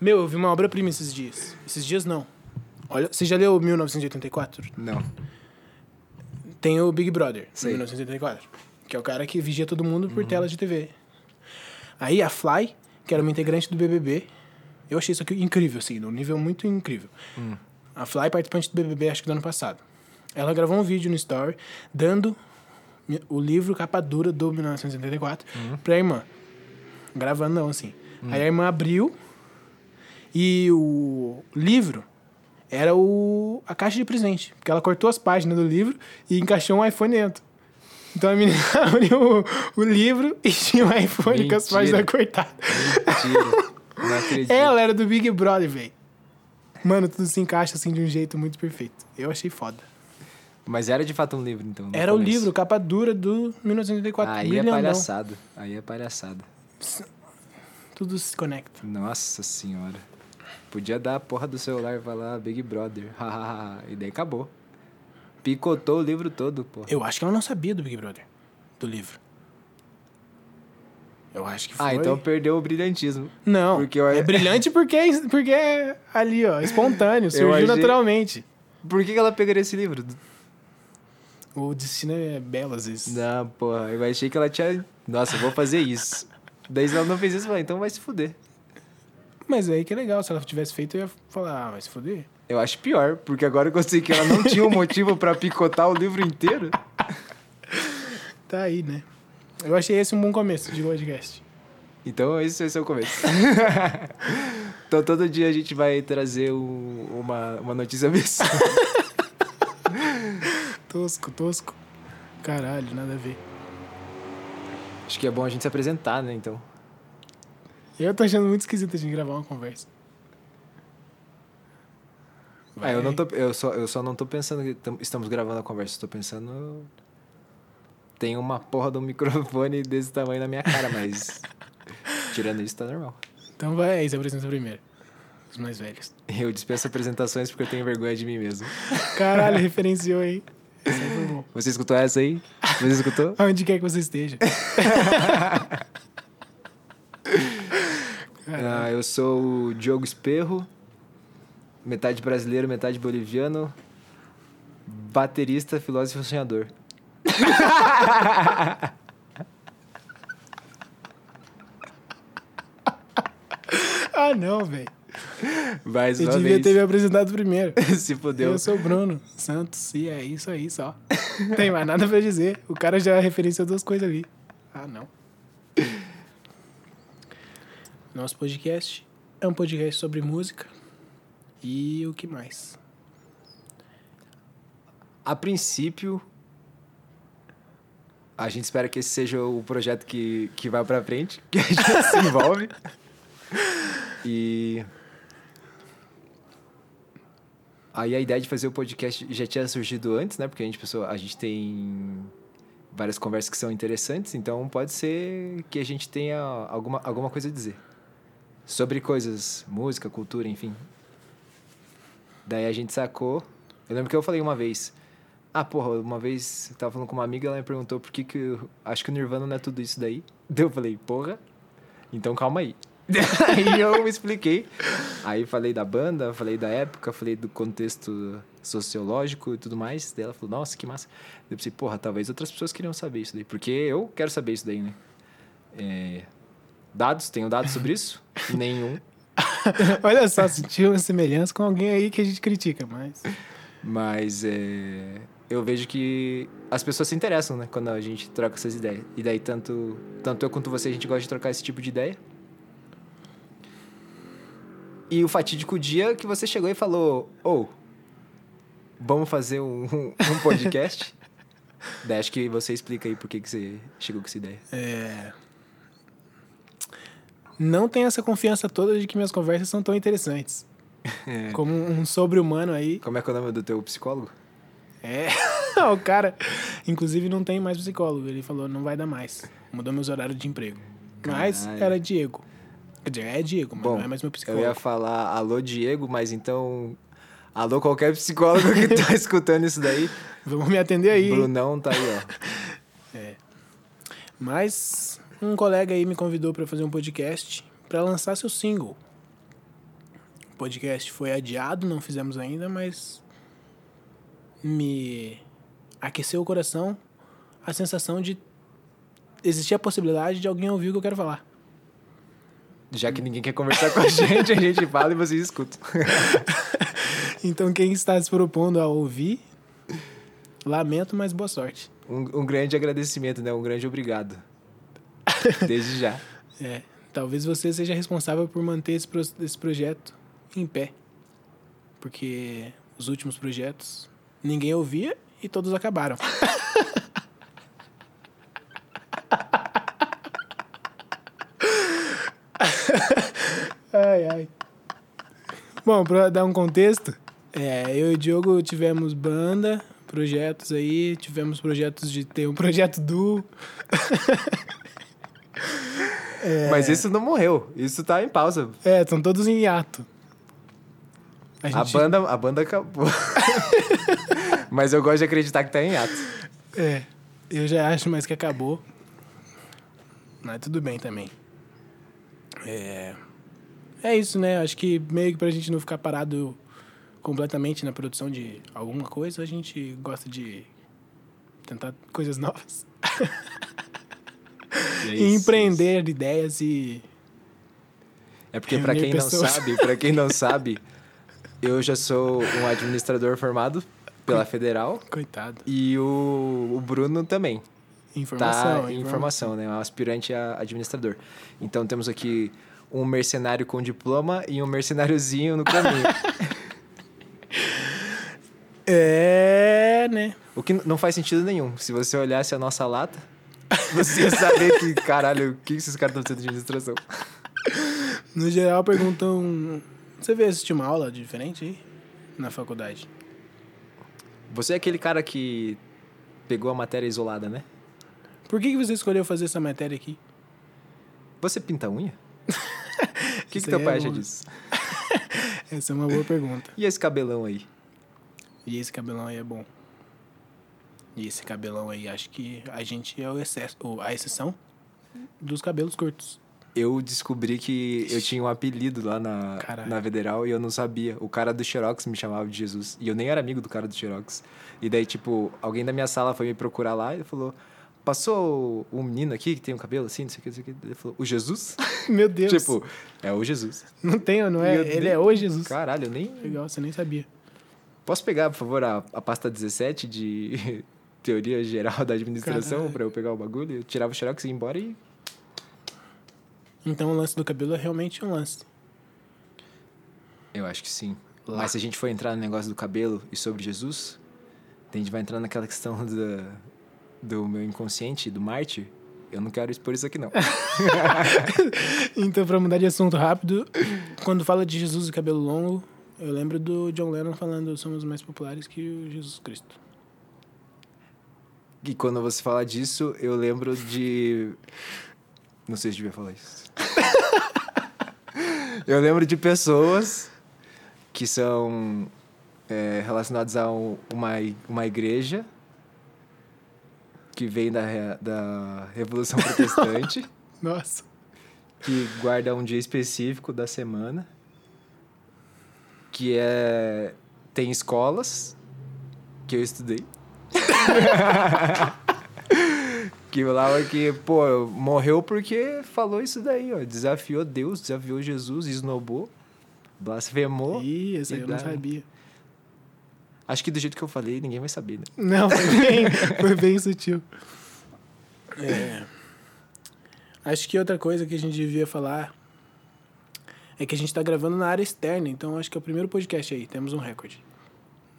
Meu, eu vi uma obra-prima esses dias. Esses dias não. Olha, você já leu 1984? Não. Tem o Big Brother, Sei. 1984. Que é o cara que vigia todo mundo por tela de TV. Aí a Fly, que era uma integrante do BBB. Eu achei isso aqui incrível, assim, num nível muito incrível. A Fly, participante do BBB, acho que do ano passado. Ela gravou um vídeo no Story dando o livro capa dura do 1984 pra irmã. Gravando não, assim. Aí a irmã abriu e o livro era o, a caixa de presente. Porque ela cortou as páginas do livro e encaixou um iPhone dentro. Então a menina abriu o, o livro e tinha um iPhone com as Mentira. páginas cortadas. Mentira. Não acredito. Ela era do Big Brother, velho. Mano, tudo se encaixa assim de um jeito muito perfeito. Eu achei foda. Mas era de fato um livro, então. Era o começo. livro, capa dura do 1984. Aí é palhaçada. Aí é palhaçada. Tudo se conecta. Nossa senhora. Podia dar a porra do celular e falar Big Brother. E daí acabou. Picotou o livro todo, pô. Eu acho que ela não sabia do Big Brother. Do livro. Eu acho que foi. Ah, então perdeu o brilhantismo. Não, Porque eu- é brilhante porque é, porque é ali, ó, espontâneo, surgiu achei- naturalmente. Por que ela pegaria esse livro? O destino é belo às vezes. Não, porra. Eu achei que ela tinha. Nossa, eu vou fazer isso. daí ela não fez isso, eu falei, então vai se fuder. Mas aí que é legal, se ela tivesse feito, eu ia falar, ah, vai se foder. Eu acho pior, porque agora que eu sei que ela não tinha um motivo pra picotar o livro inteiro. Tá aí, né? Eu achei esse um bom começo de podcast. Então esse vai ser o começo. então todo dia a gente vai trazer um- uma, uma notícia absurda. Tosco, tosco. Caralho, nada a ver. Acho que é bom a gente se apresentar, né? Então. Eu tô achando muito esquisito a gente gravar uma conversa. Ah, eu, não tô, eu, só, eu só não tô pensando que tam- estamos gravando a conversa, estou pensando. Tem uma porra de um microfone desse tamanho na minha cara, mas. Tirando isso, tá normal. Então vai aí, se apresenta primeiro. Os mais velhos. Eu dispenso apresentações porque eu tenho vergonha de mim mesmo. Caralho, referenciou aí. Você escutou essa aí? Você escutou? Aonde quer que você esteja. Ah, eu sou o Diogo Esperro, metade brasileiro, metade boliviano, baterista, filósofo e sonhador. Ah, não, velho. Mais Eu devia vez. ter me apresentado primeiro. Se fudeu. Eu sou o Bruno Santos e é isso aí só. Tem mais nada pra dizer. O cara já referenciou duas coisas ali. Ah, não. Nosso podcast é um podcast sobre música e o que mais? A princípio, a gente espera que esse seja o projeto que, que vai pra frente, que a gente se envolve. E. Aí a ideia de fazer o podcast já tinha surgido antes, né? Porque a gente pensou, a gente tem várias conversas que são interessantes, então pode ser que a gente tenha alguma, alguma coisa a dizer. Sobre coisas, música, cultura, enfim. Daí a gente sacou. Eu lembro que eu falei uma vez. Ah, porra, uma vez eu tava falando com uma amiga, ela me perguntou por que que. eu- acho que o Nirvana não é tudo isso daí. Daí eu falei, porra, então calma aí. aí eu me expliquei. Aí falei da banda, falei da época, falei do contexto sociológico e tudo mais. Daí ela falou, nossa, que massa. Daí eu pensei, porra, talvez outras pessoas queriam saber isso daí. Porque eu quero saber isso daí, né? É, Dados, tenho dados sobre isso? Nenhum. Olha só, sentiu uma semelhança com alguém aí que a gente critica, mas. Mas é, eu vejo que as pessoas se interessam, né? Quando a gente troca essas ideias. E daí, tanto, tanto eu quanto você, a gente gosta de trocar esse tipo de ideia. E o fatídico dia que você chegou e falou: Ô, vamos fazer um, um podcast? daí acho que você explica aí por que, que você chegou com essa ideia. É. Não tenho essa confiança toda de que minhas conversas são tão interessantes. É. Como um sobre-humano aí. Como é que é o nome do teu psicólogo? É. o cara, inclusive, não tem mais psicólogo. Ele falou, não vai dar mais. Mudou meus horários de emprego. Mas Caralho. era Diego. Quer dizer, é Diego, mas Bom, não é mais meu Eu psicólogo. ia falar alô, Diego, mas então. Alô, qualquer psicólogo que tá escutando isso daí. Vamos me atender aí. Brunão tá aí, ó. Mas um colega aí me convidou pra fazer um podcast pra lançar seu single. podcast foi adiado, não fizemos ainda, mas me aqueceu o coração a sensação de existir a possibilidade de alguém ouvir o que eu quero falar. Já que ninguém quer conversar com a gente, a gente fala e vocês escutam. Então, quem está se propondo a ouvir, lamento, mas boa sorte. Um, um grande agradecimento, né? Um grande obrigado. Desde já. É, talvez você seja responsável por manter esse, pro- esse projeto em pé. Porque os últimos projetos ninguém ouvia e todos acabaram. ai, ai. Bom, pra dar um contexto, é, eu e o Diogo tivemos banda, projetos aí, tivemos projetos de ter um projeto duo. Mas isso não morreu. Isso tá em pausa. É, estão todos em hiato. A A gente- banda, a banda acabou. Mas eu gosto de acreditar que tá em ato. É, eu já acho mais que acabou. Mas tudo bem também. É, é isso, né? Acho que meio que pra gente não ficar parado completamente na produção de alguma coisa, a gente gosta de tentar coisas novas. É e isso, empreender ideias e. É porque pra Reunir quem não pessoas. sabe, para quem não sabe, eu já sou um administrador formado pela Federal Coitado. e o, o Bruno também. Informação. tá em informação, né? Um aspirante a administrador. Então temos aqui um mercenário com diploma e um mercenáriozinho no caminho. É, né? o que não faz sentido nenhum. Se você olhasse a nossa lata, você ia saber que, caralho, o que esses caras estão fazendo de administração? No geral, perguntam. Você veio assistir uma aula diferente aí? Na faculdade? Você é aquele cara que pegou a matéria isolada, né? Por que, que você escolheu fazer essa matéria aqui? Você pinta unha? O que, que teu pai é acha disso? Essa é uma boa pergunta. E esse cabelão aí? E esse cabelão aí é bom. E esse cabelão aí, acho que a gente é o excesso, a exceção dos cabelos curtos. Eu descobri que eu tinha um apelido lá na, Caralho. na Federal e eu não sabia. O cara do Xerox me chamava de Jesus. E eu nem era amigo do cara do Xerox. E daí, tipo, alguém da minha sala foi me procurar lá e falou: Passou um menino aqui que tem um cabelo assim, não sei o que, não sei o que. Ele falou: O Jesus? Meu Deus. tipo, é o Jesus. não tem, não é? Meu Ele Deus. é o Jesus. Caralho, eu nem. Legal, você nem sabia. Posso pegar, por favor, a, a pasta 17 de teoria geral da administração pra eu pegar o bagulho? Eu tirava o Xerox e ia embora e. Então o lance do cabelo é realmente um lance. Eu acho que sim. Lá. Mas se a gente for entrar no negócio do cabelo e sobre Jesus, a gente vai entrar naquela questão da, do meu inconsciente, do mártir. Eu não quero expor isso aqui, não. Então, pra mudar de assunto rápido, quando fala de Jesus e cabelo longo, eu lembro do John Lennon falando somos mais populares que o Jesus Cristo. E quando você fala disso, eu lembro de. Não sei se devia falar isso. eu lembro de pessoas que são é, relacionadas a um- uma, uma igreja que vem da, da Revolução Protestante. Nossa. que guarda um dia específico da semana, que é tem escolas que eu estudei. que lá que, pô, morreu porque falou isso daí, ó, desafiou Deus, desafiou Jesus, esnobou, blasfemou. Ih, esse aí eu não sabia. Acho que do jeito que eu falei, ninguém vai saber, né? Não, foi bem, foi bem sutil. É. Acho que outra coisa que a gente devia falar é que a gente tá gravando na área externa, então acho que é o primeiro podcast aí. Temos um recorde.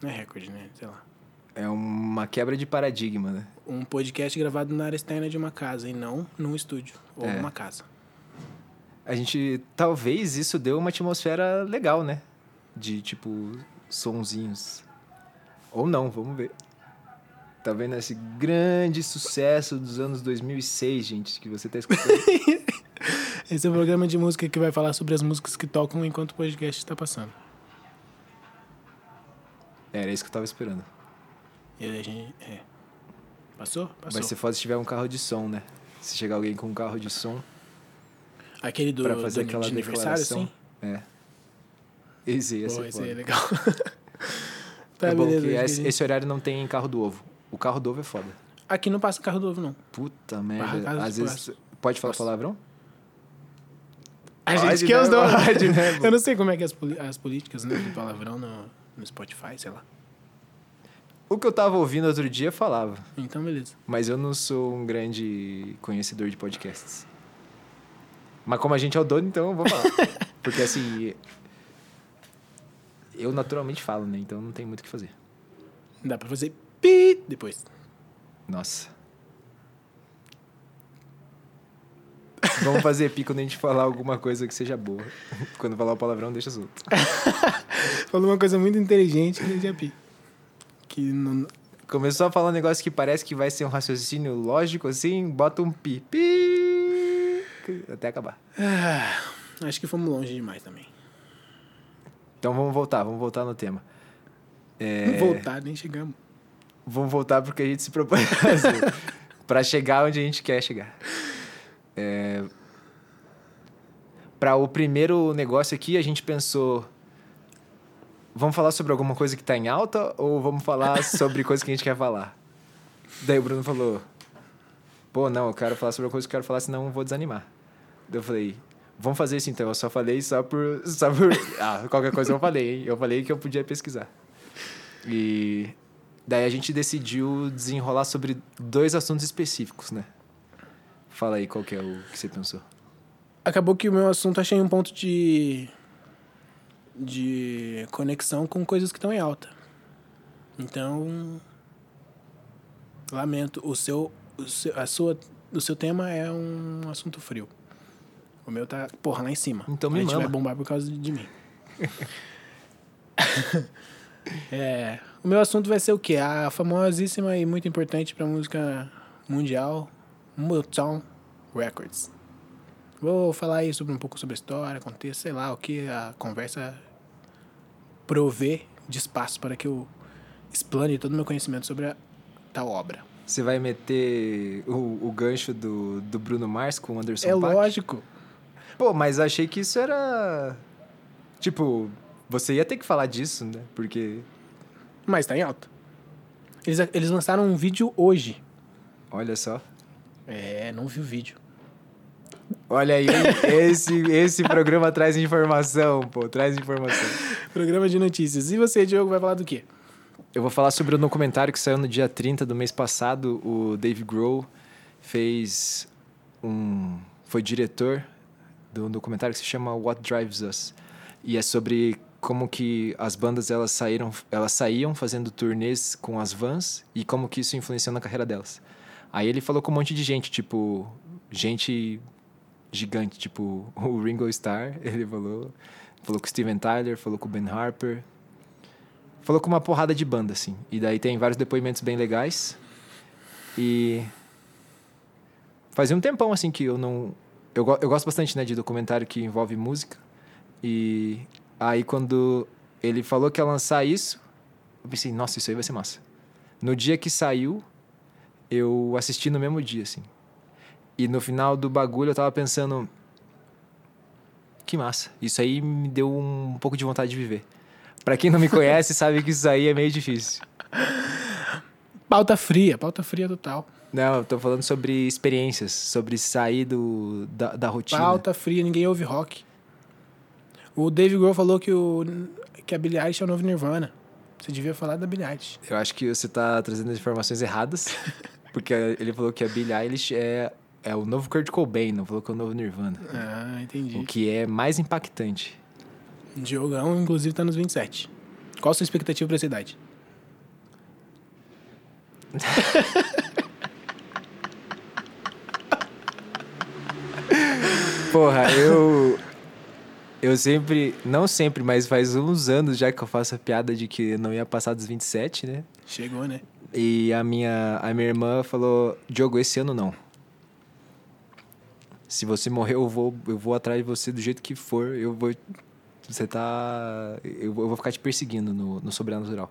Não é recorde, né? Sei lá. É uma quebra de paradigma, né? Um podcast gravado na área externa de uma casa e não num estúdio ou É. numa casa. A gente. Talvez isso deu uma atmosfera legal, né? De tipo, sonzinhos. Ou não, vamos ver. Tá vendo esse grande sucesso dos anos 2006, gente, que você tá escutando? Esse é o programa de música que vai falar sobre as músicas que tocam enquanto o podcast está passando. Era isso que eu tava esperando. E aí a gente. É. Passou? Passou. Vai ser foda se tiver um carro de som, né? Se chegar alguém com um carro de som Aquele do, pra fazer do aquela de aniversário, assim? É. Esse ia Pô, ser esse aí é legal. tá, é bom beleza. a esse, esse horário não tem carro do ovo. O carro do ovo é foda. Aqui não passa carro do ovo, não. Puta merda. Às de vezes. Pode falar Posso. palavrão? A Pode, gente que é os né? donos. Pode, né? Eu não sei como é que é as, as políticas né, do palavrão no, no Spotify, sei lá. O que eu tava ouvindo outro dia falava. Então, beleza. Mas eu não sou um grande conhecedor de podcasts. Mas como a gente é o dono, então eu vou falar. Porque assim. Eu naturalmente falo, né? Então não tem muito o que fazer. Dá pra fazer pi depois. Nossa. Vamos fazer pi quando a gente falar alguma coisa que seja boa. Quando falar o palavrão, deixa solto. Falou uma coisa muito inteligente que já pi. Que não. Começou a falar um negócio que parece que vai ser um raciocínio lógico assim, bota um pi. Pi. Até acabar. Ah, acho que fomos longe demais também. Então vamos voltar, vamos voltar no tema. É, Voltar, nem chegamos. Vamos voltar porque a gente se propõe a fazer. pra chegar onde a gente quer chegar. É... Para o primeiro negócio aqui, a gente pensou. Vamos falar sobre alguma coisa que tá em alta ou vamos falar sobre coisa que a gente quer falar? Daí o Bruno falou: Pô, não, eu quero falar sobre uma coisa que eu quero falar, senão eu vou desanimar. Daí eu falei: Vamos fazer isso então. Eu só falei só por. Só por... Ah, qualquer coisa eu falei, hein? Eu falei que eu podia pesquisar. E daí a gente decidiu desenrolar sobre dois assuntos específicos, né? Fala aí qual que é o que você pensou. Acabou que o meu assunto achei um ponto de. De conexão com coisas que estão em alta. Então. Lamento. O seu, o seu, a sua, o seu tema é um assunto frio. O meu tá, porra, lá em cima. Então me A gente vai mama. bombar por causa de, de mim. é, o meu assunto vai ser o quê? A famosíssima e muito importante pra música mundial, Motown Records. Vou falar aí sobre um pouco sobre a história, contexto, sei lá, o que a conversa provê de espaço para que eu explane todo o meu conhecimento sobre a tal obra. Você vai meter o, o gancho do, do Bruno Mars com o Anderson é Paak? lógico. Pô, mas achei que isso era. Tipo, você ia ter que falar disso, né? Porque. Mas tá em alta. Eles, eles lançaram um vídeo hoje. Olha só. É, não vi o vídeo. Olha aí, esse, esse programa traz informação, pô, traz informação. Programa de notícias. E você, Diogo, vai falar do quê? Eu vou falar sobre o documentário que saiu no dia 30 do mês passado. O Dave Grohl fez um. Foi diretor de um documentário que se chama What Drives Us. E é sobre como que as bandas elas saíram, elas saíam fazendo turnês com as vans e como que isso influenciou na carreira delas. Aí ele falou com um monte de gente, tipo, gente gigante, tipo o Ringo Starr, ele falou, falou com o Steven Tyler, falou com o Ben Harper, falou com uma porrada de banda, assim. E daí tem vários depoimentos bem legais. E fazia um tempão, assim, que eu não... Eu, eu gosto bastante, né, de documentário que envolve música. E aí, quando ele falou que ia lançar isso, eu pensei, nossa, isso aí vai ser massa. No dia que saiu, eu assisti no mesmo dia, assim. E no final do bagulho, eu tava pensando... Que massa. Isso aí me deu um pouco de vontade de viver. Pra quem não me conhece, sabe que isso aí é meio difícil. Pauta fria, pauta fria total. Não, eu tô falando sobre experiências, sobre sair do, da, da rotina. Pauta fria, ninguém ouve rock. O Dave Grohl falou que, o, que a Billie Eilish é o novo Nirvana. Você devia falar da Billie Eilish. Eu acho que você tá trazendo as informações erradas, porque ele falou que a Billie Eilish é, é o novo Kurt Cobain, não falou que é o novo Nirvana. Ah, entendi. O que é mais impactante. Diogão, inclusive, tá nos 27. Qual a sua expectativa pra essa idade? Porra, eu. Eu sempre. Não sempre, mas faz uns anos já que eu faço a piada de que não ia passar dos 27, né? Chegou, né? E a minha, a minha irmã falou: Diogo, esse ano não. Se você morrer, eu vou, eu vou atrás de você do jeito que for. Eu vou. Você tá. Eu, vou- ficar te perseguindo no, no sobrenatural.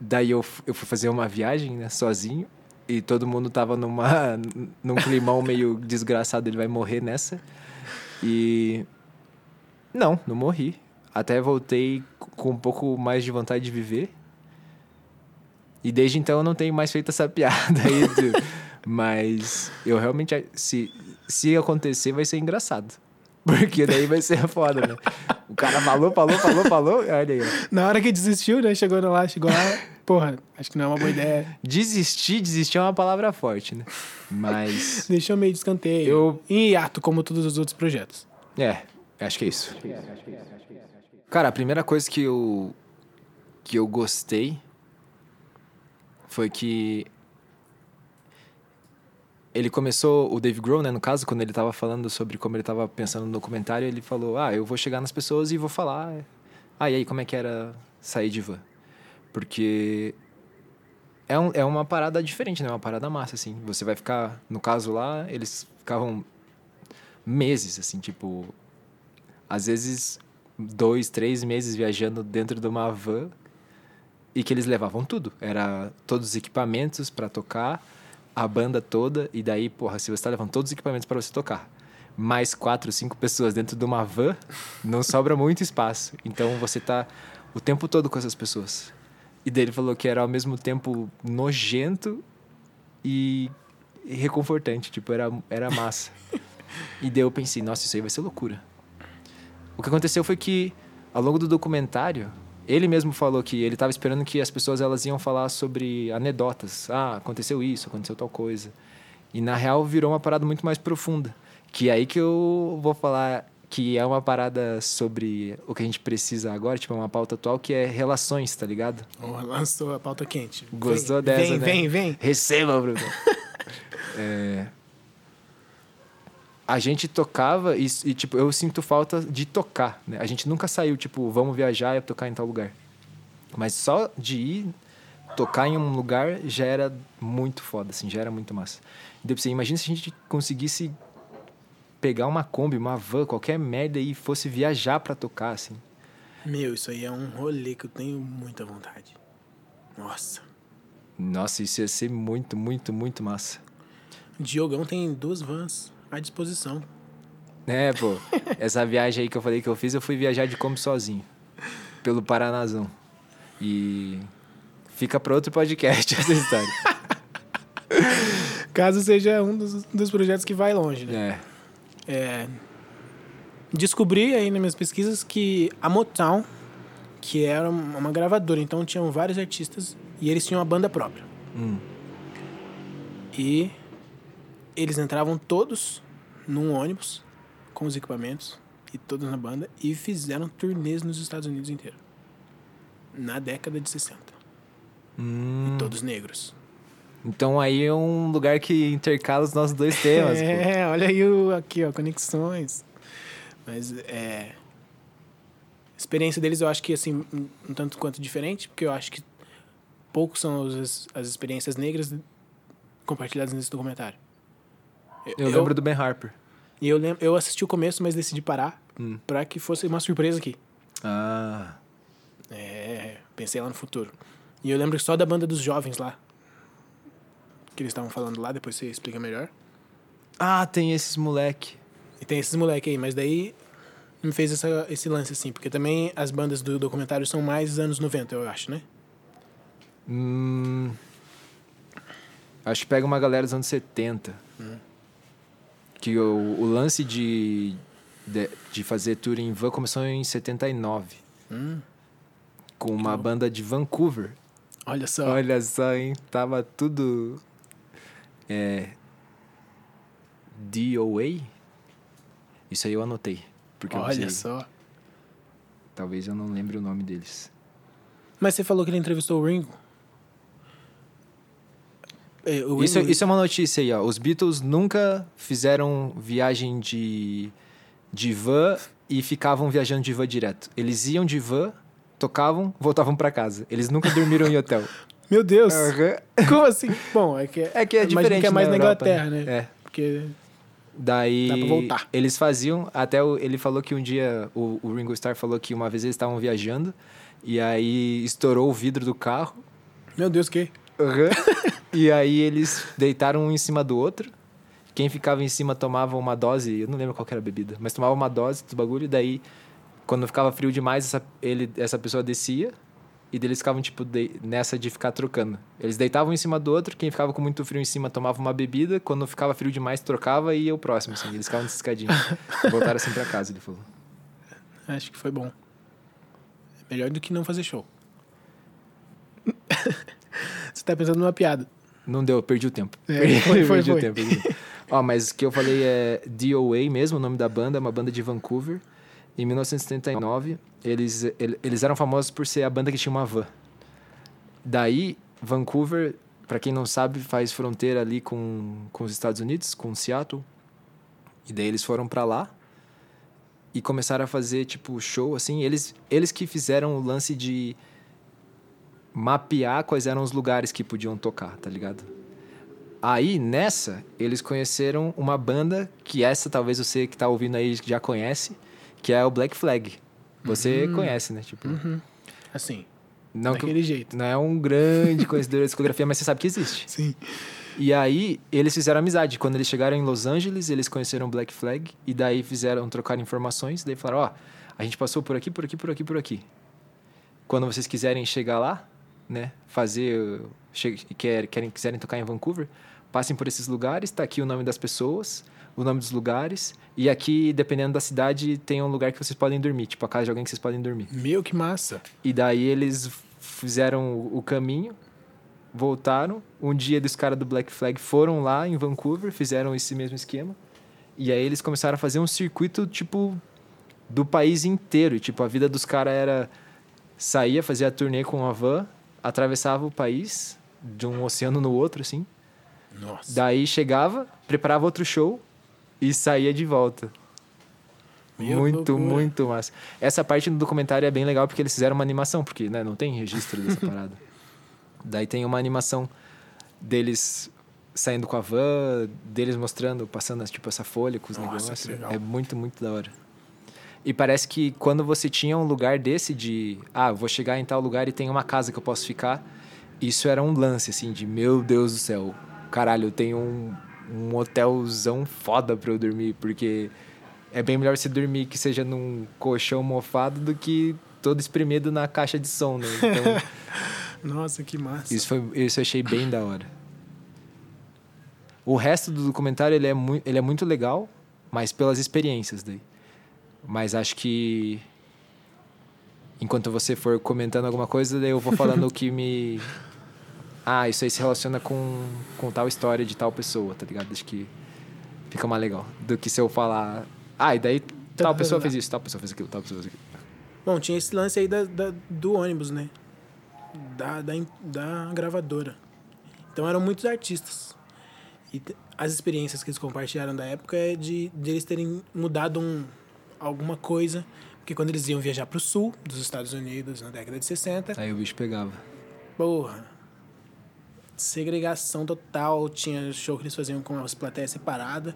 Daí eu, eu fui fazer uma viagem, né, sozinho. E todo mundo tava numa, num climão meio desgraçado, ele vai morrer nessa. E Não, não morri. Até voltei com um pouco mais de vontade de viver. E desde então eu não tenho mais feito essa piada aí. Mas eu realmente. Se, se acontecer, vai ser engraçado. Porque daí vai ser foda, né? O cara falou, falou, falou, falou. Olha aí, ó. Na hora que desistiu, né? Chegou lá, chegou lá. Porra, acho que não é uma boa ideia. Desistir, desistir é uma palavra forte, né? Mas. Deixou meio de escanteio. Eu- Em hiato, como todos os outros projetos. É, acho que é isso. Cara, a primeira coisa que eu que eu gostei foi que ele começou, o Dave Grohl, né, no caso, quando ele tava falando sobre como ele tava pensando no documentário, ele falou: "Ah, eu vou chegar nas pessoas e vou falar, ah, e aí como é que era sair de van?" Porque é, um, é uma parada diferente, né? Uma parada massa, assim. Você vai ficar, no caso lá, eles ficavam meses, assim, tipo. Às vezes, dois, três meses viajando dentro de uma van e que eles levavam tudo. Era todos os equipamentos para tocar, a banda toda, e daí, porra, se você tá levando todos os equipamentos para você tocar, mais quatro, cinco pessoas dentro de uma van, não sobra muito espaço. Então você tá o tempo todo com essas pessoas. E daí ele falou que era ao mesmo tempo nojento e e reconfortante, tipo, era, era massa. e daí eu pensei, nossa, isso aí vai ser loucura. O que aconteceu foi que, ao longo do documentário, ele mesmo falou que ele estava esperando que as pessoas elas iam falar sobre anedotas. Ah, aconteceu isso, aconteceu tal coisa. E na real virou uma parada muito mais profunda. Que é aí que eu vou falar que é uma parada sobre o que a gente precisa agora, tipo, é uma pauta atual que é relações, tá ligado? Oh, lançou a pauta quente. Gostou vem, dessa, Vem, né? vem, vem. Receba, Bruno. É, A gente tocava e, e, tipo, eu sinto falta de tocar, né? A gente nunca saiu, tipo, vamos viajar e tocar em tal lugar. Mas só de ir tocar em um lugar já era muito foda, assim, já era muito massa. E daí você imagina se a gente conseguisse pegar uma Kombi, uma van, qualquer merda e fosse viajar pra tocar, assim. Meu, isso aí é um rolê que eu tenho muita vontade. Nossa. Nossa, isso ia ser muito, muito, muito massa. O Diogão tem duas vans à disposição. É, pô. Essa viagem aí que eu falei que eu fiz, eu fui viajar de Kombi sozinho. Pelo Paranazão. E fica para outro podcast essa história. Caso seja um dos, dos projetos que vai longe, né? É. É, descobri aí nas minhas pesquisas que a Motown, que era uma gravadora, então tinham vários artistas e eles tinham uma banda própria. Hum. E eles entravam todos num ônibus com os equipamentos e todos na banda e fizeram turnês nos Estados Unidos inteiro. Na década de 60. Hum. E todos negros. Então aí é um lugar que intercala os nossos dois temas, pô. é, olha aí o, aqui, ó, conexões. Mas é. A experiência deles eu acho que assim, um, tanto quanto diferente, porque eu acho que poucos são os, as experiências negras compartilhadas nesse documentário. Eu lembro do Ben Harper. E eu, lembro, eu assisti o começo, mas decidi parar Hum. pra que fosse uma surpresa aqui. Ah. É, pensei lá no futuro. E eu lembro só da banda dos jovens lá. Que eles estavam falando lá, depois você explica melhor. Ah, tem esses moleque. E tem esses moleque aí, mas daí me fez essa, esse lance assim, porque também as bandas do documentário são mais anos 90, eu acho, né? Hum. Acho que pega uma galera dos anos 70. Que o, o lance de, de, de fazer tour em van começou em 79. Hum, Com uma banda de Vancouver. olha só. Olha só, hein? Tava tudo. É. DOA? Isso aí eu anotei. Porque eu olha sei. só. Talvez eu não lembre o nome deles. Mas você falou que ele entrevistou o Ringo. É, o Isso, Ringo- isso é uma notícia aí, ó. Os Beatles nunca fizeram viagem de, de van e ficavam viajando de van direto. Eles iam de van, tocavam, voltavam pra casa. Eles nunca dormiram em hotel. Meu Deus! Como assim? Bom, é que É que é imagino diferente que é mais na na Europa, Inglaterra, né? né? É. Porque Daí Dá pra voltar. eles faziam, até o- ele falou que um dia o, o Ringo Starr falou que uma vez eles estavam viajando e aí estourou o vidro do carro. Meu Deus, que? e aí eles deitaram um em cima do outro. Quem ficava em cima tomava uma dose, eu não lembro qual era a bebida, mas tomava uma dose do bagulho e daí Quando ficava frio demais, essa, ele, essa pessoa descia e eles ficavam, tipo, de, nessa de ficar trocando. Eles deitavam em cima do outro, quem ficava com muito frio em cima tomava uma bebida, quando ficava frio demais, trocava e ia o próximo, assim. Eles ficavam nessa escadinha. Voltaram assim pra casa, ele falou. Acho que foi bom. Melhor do que não fazer show. Você tá pensando numa piada. Não deu, eu perdi o tempo. É, perdi foi, foi, perdi o foi. tempo. perdi o tempo. Ó, mas o que eu falei é DOA mesmo, o nome da banda, é uma banda de Vancouver. Em 1979, eles, ele- eles eram famosos por ser a banda que tinha uma van. Daí, Vancouver, pra quem não sabe, faz fronteira ali com, com os Estados Unidos, com Seattle. E daí eles foram pra lá e começaram a fazer, tipo, show, assim. Eles, eles que fizeram o lance de mapear quais eram os lugares que podiam tocar, tá ligado? Aí, nessa, eles conheceram uma banda que essa talvez você que tá ouvindo aí já conhece, que é o Black Flag. Você conhece, né? Tipo, Assim, não, que, daquele jeito. não é um grande conhecedor da discografia, mas você sabe que existe. Sim. E aí, eles fizeram amizade. Quando eles chegaram em Los Angeles, eles conheceram o Black Flag e daí fizeram trocar informações. Daí falaram: Ó, a gente passou por aqui, por aqui, por aqui, por aqui. Quando vocês quiserem chegar lá, né, fazer. Quer, querem, quiserem tocar em Vancouver, passem por esses lugares. Tá aqui o nome das pessoas, o nome dos lugares. E aqui, dependendo da cidade, tem um lugar que vocês podem dormir tipo a casa de alguém que vocês podem dormir. Meu, que massa. E daí eles fizeram o caminho, voltaram. Um dia dos caras do Black Flag foram lá em Vancouver, fizeram esse mesmo esquema. E aí eles começaram a fazer um circuito, tipo, do país inteiro. Tipo, a vida dos caras era... Saía, fazia a turnê com a van, atravessava o país, de um oceano no outro, assim. Nossa. Daí chegava, preparava outro show e saía de volta. Meu, muito, loucura. muito massa. Essa parte do documentário é bem legal porque eles fizeram uma animação, porque né, não tem registro dessa parada. Daí tem uma animação deles saindo com a van, deles mostrando, passando tipo essa folha com os Nossa, negócios. É muito, muito da hora. E parece que quando você tinha um lugar desse de, ah, vou chegar em tal lugar e tem uma casa que eu posso ficar, isso era um lance assim de, meu Deus do céu, caralho, eu tenho um, um hotelzão foda pra eu dormir, porque é bem melhor você dormir que seja num colchão mofado do que todo espremido na caixa de som, né? Então, Nossa, que massa. isso, foi, isso eu achei bem da hora. O resto do documentário ele é, mui- ele é muito legal, mas pelas experiências daí. Mas acho que enquanto você for comentando alguma coisa, daí eu vou falando o que me. Ah, isso aí se relaciona com, com tal história de tal pessoa, tá ligado? Acho que fica mais legal. Do que se eu falar. Ah, e daí tal pessoa fez isso, tal pessoa fez aquilo, tal pessoa fez aquilo. Bom, tinha esse lance aí da, da- do ônibus, né? Da, da, da gravadora. Então eram muitos artistas. E as experiências que eles compartilharam da época é de, de eles terem mudado um, alguma coisa. Porque quando eles iam viajar pro sul dos Estados Unidos na década de 60, Aí o bicho pegava. porra, segregação total. Tinha show que eles faziam com as plateias separadas.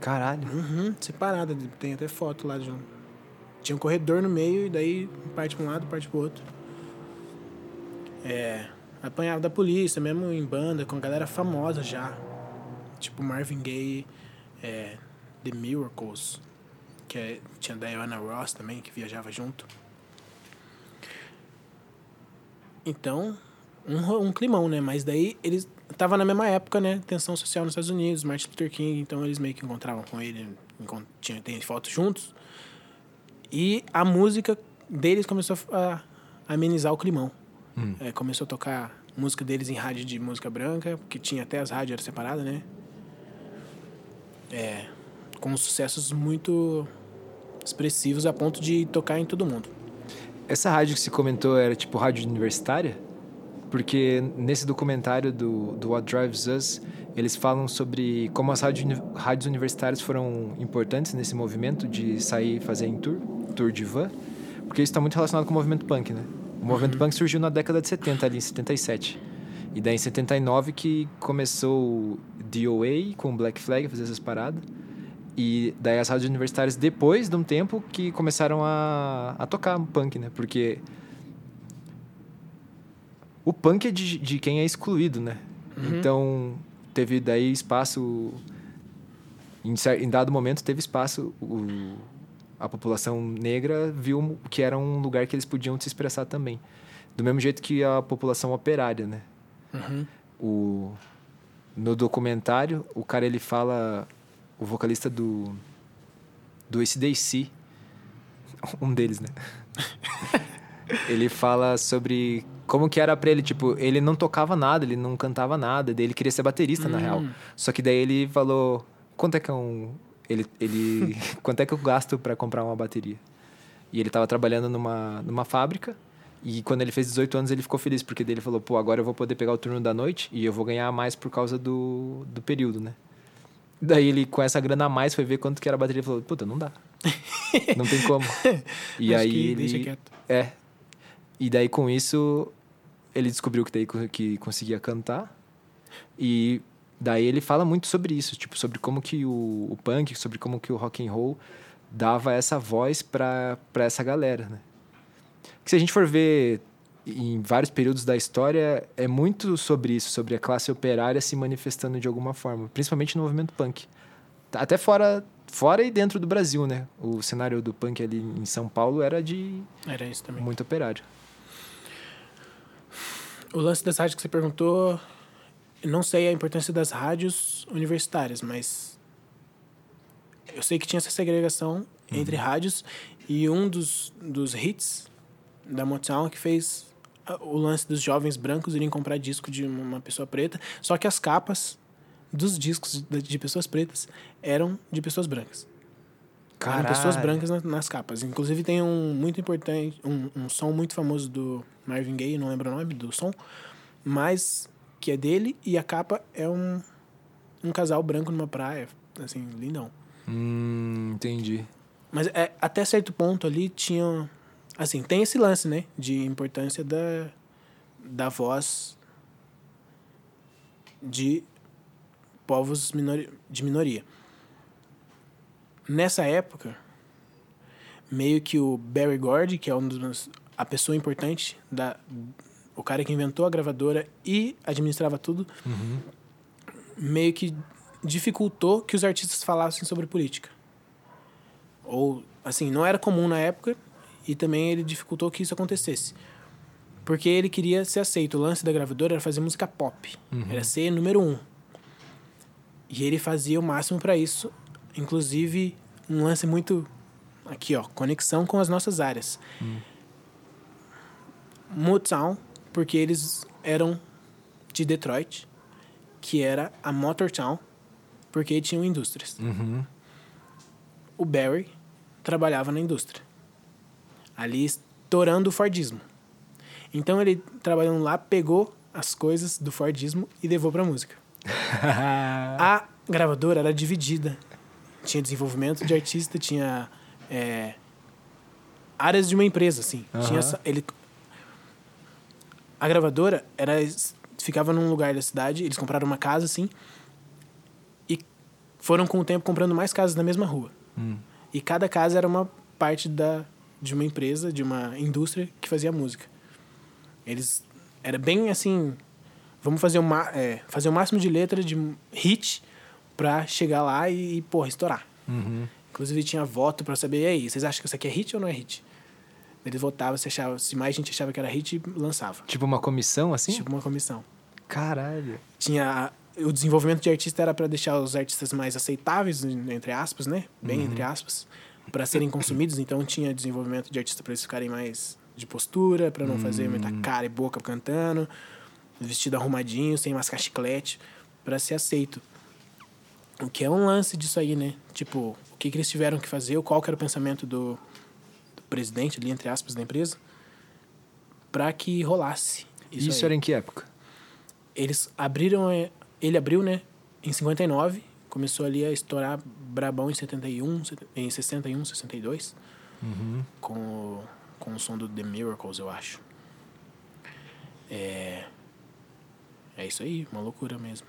Caralho. Uhum, separada. Tem até foto lá de um. Tinha um corredor no meio e daí parte pra um lado, parte pro outro. É. Apanhava da polícia, mesmo em banda, com a galera famosa já. Tipo Marvin Gaye, é, The Miracles, que é, tinha Diana Ross também, que viajava junto. Então, um, um climão, né? Mas daí eles tava na mesma época, né? Tensão social nos Estados Unidos, Martin Luther King, então eles meio que encontravam com ele, encon- tinha, tem fotos juntos. E a música deles começou a, a amenizar o climão. É, começou a tocar música deles em rádio de música branca, porque tinha até as rádios eram separadas, né? É, com sucessos muito expressivos a ponto de tocar em todo mundo. Essa rádio que se comentou era tipo rádio universitária? Porque nesse documentário do, do What Drives Us, eles falam sobre como as rádios, uni- rádios universitárias foram importantes nesse movimento de sair fazer em tour, tour de van, porque isso está muito relacionado com o movimento punk, né? O movimento punk surgiu na década de 70, ali em 77. E daí em 79 que começou o DOA com o Black Flag fazer essas paradas. E daí as rádios universitárias, depois de um tempo, que começaram a, a tocar punk, né? Porque o punk é de, de quem é excluído, né? Então, teve daí espaço... Em, em dado momento, teve espaço o, a população negra viu que era um lugar que eles podiam se expressar também. Do mesmo jeito que a população operária, né? Uhum. O, no documentário, o cara ele fala, o vocalista do do ACDC, um deles, né? ele fala sobre como que era pra ele, tipo, ele não tocava nada, ele não cantava nada, daí ele queria ser baterista, na real. Só que daí ele falou, quanto é que é um... Ele, ele quanto é que eu gasto para comprar uma bateria? E ele tava trabalhando numa, numa fábrica, e quando ele fez 18 anos ele ficou feliz, porque daí ele falou, pô, agora eu vou poder pegar o turno da noite e eu vou ganhar mais por causa do, do período, né? Daí ele, com essa grana a mais, foi ver quanto que era a bateria e falou, puta, não dá. não tem como. E Acho aí que ele... deixa quieto. É. E daí com isso ele descobriu que daí que conseguia cantar. E daí ele fala muito sobre isso, tipo, sobre como que o, o punk, sobre como que o rock and roll dava essa voz pra pra essa galera, né? Que se a gente for ver em vários períodos da história, é muito sobre isso, sobre a classe operária se manifestando de alguma forma, principalmente no movimento punk. Até fora, fora e dentro do Brasil, né? O cenário do punk ali em São Paulo era de Era isso também. muito operário. O lance das rádios que você perguntou, não sei a importância das rádios universitárias, mas eu sei que tinha essa segregação entre rádios e um dos, dos hits da Motown que fez o lance dos jovens brancos irem comprar disco de uma pessoa preta, só que as capas dos discos de, pessoas pretas eram de pessoas brancas. Eram pessoas brancas na- nas capas. Inclusive tem um muito importante, um, um som muito famoso do Marvin Gaye, não lembro o nome do som, mas que é dele e a capa é um, um casal branco numa praia, assim, lindão. Hum, entendi. Mas é, até certo ponto ali tinha. Assim, tem esse lance, né? De importância da, da voz de povos minori, de minoria. Nessa época, meio que o Barry Gordy, que é um dos, a pessoa importante, da, o cara que inventou a gravadora e administrava tudo, meio que dificultou que os artistas falassem sobre política. Ou, assim, não era comum na época e também ele dificultou que isso acontecesse. Porque ele queria ser aceito. O lance da gravadora era fazer música pop. Era ser número um. E ele fazia o máximo para isso. Inclusive, um lance muito... Aqui, ó. Conexão com as nossas áreas. Motown, porque eles eram de Detroit, que era a Motortown, porque tinham indústrias Uhum. o Barry trabalhava na indústria. Ali estourando o Fordismo. Então ele trabalhando lá pegou as coisas do Fordismo e levou pra música. A gravadora era dividida. Tinha desenvolvimento de artista, tinha é, áreas de uma empresa, assim. Aham. Tinha essa- ele, a gravadora era ficava num lugar da cidade, eles compraram uma casa, assim, e foram com o tempo comprando mais casas na mesma rua. Hum. E cada casa era uma parte da, de uma empresa, de uma indústria que fazia música. Eles. Era bem assim. Vamos fazer o, ma- é, fazer o máximo de letra de hit pra chegar lá e, e porra, estourar. Uhum. Inclusive tinha voto pra saber, e aí, vocês acham que isso aqui é hit ou não é hit? Eles votavam, se, achava, se mais gente achava que era hit, lançava. Tipo uma comissão, assim? Tipo uma comissão. Caralho. Tinha. O desenvolvimento de artista era para deixar os artistas mais aceitáveis, entre aspas, né? Bem entre aspas, para serem consumidos. Então tinha desenvolvimento de artista para eles ficarem mais de postura, para não fazer muita cara e boca cantando, vestido arrumadinho, sem mascar chiclete, para ser aceito. O que é um lance disso aí, né? Tipo, o que, que eles tiveram que fazer, qual que era o pensamento do, do presidente ali, entre aspas, da empresa, para que rolasse. Isso, Isso, aí era em que época? eles abriram é, ele abriu né em 59 começou ali a estourar brabão em 71 set- em 61 62 Uhum. com o, com o som do The Miracles eu acho é é isso aí uma loucura mesmo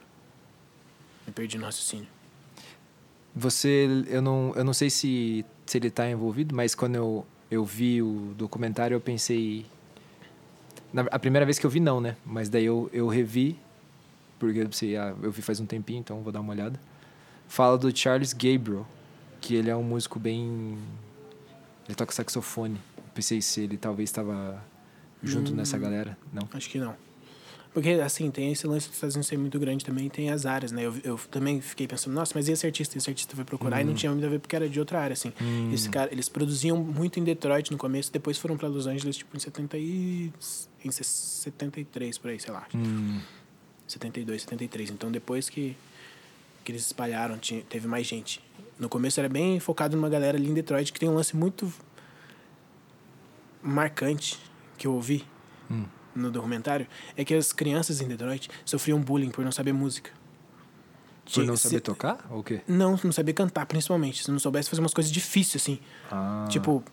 me perdi no raciocínio Você, eu não, eu não sei se, se ele tá envolvido, mas quando eu, eu vi o documentário, eu pensei. Na, a primeira vez que eu vi, não, né? Mas daí eu, eu revi, porque eu pensei, ah, eu vi faz um tempinho, então vou dar uma olhada. Fala do Charles Gabriel, que ele é um músico bem. Ele toca saxofone. Pensei se ele talvez estava junto nessa galera. Não. Acho que não. Porque, assim, tem esse lance dos Estados Unidos ser muito grande também, tem as áreas, né? Eu, eu também fiquei pensando, nossa, mas e esse artista? Esse artista foi procurar e não tinha muito a ver porque era de outra área, assim. Esse cara, eles produziam muito em Detroit no começo, depois foram para Los Angeles, tipo, em 70 e... em 73, por aí, sei lá. Hum. 72, 73. Então, depois que, que eles espalharam, tinha, teve mais gente. No começo era bem focado numa galera ali em Detroit, que tem um lance muito marcante que eu ouvi Hum. no documentário, é que as crianças em Detroit sofriam bullying por não saber música. Por não se- saber tocar? Ou o quê? Não, não saber cantar, principalmente. Se não soubesse fazer umas coisas difíceis, assim. Ah. Tipo,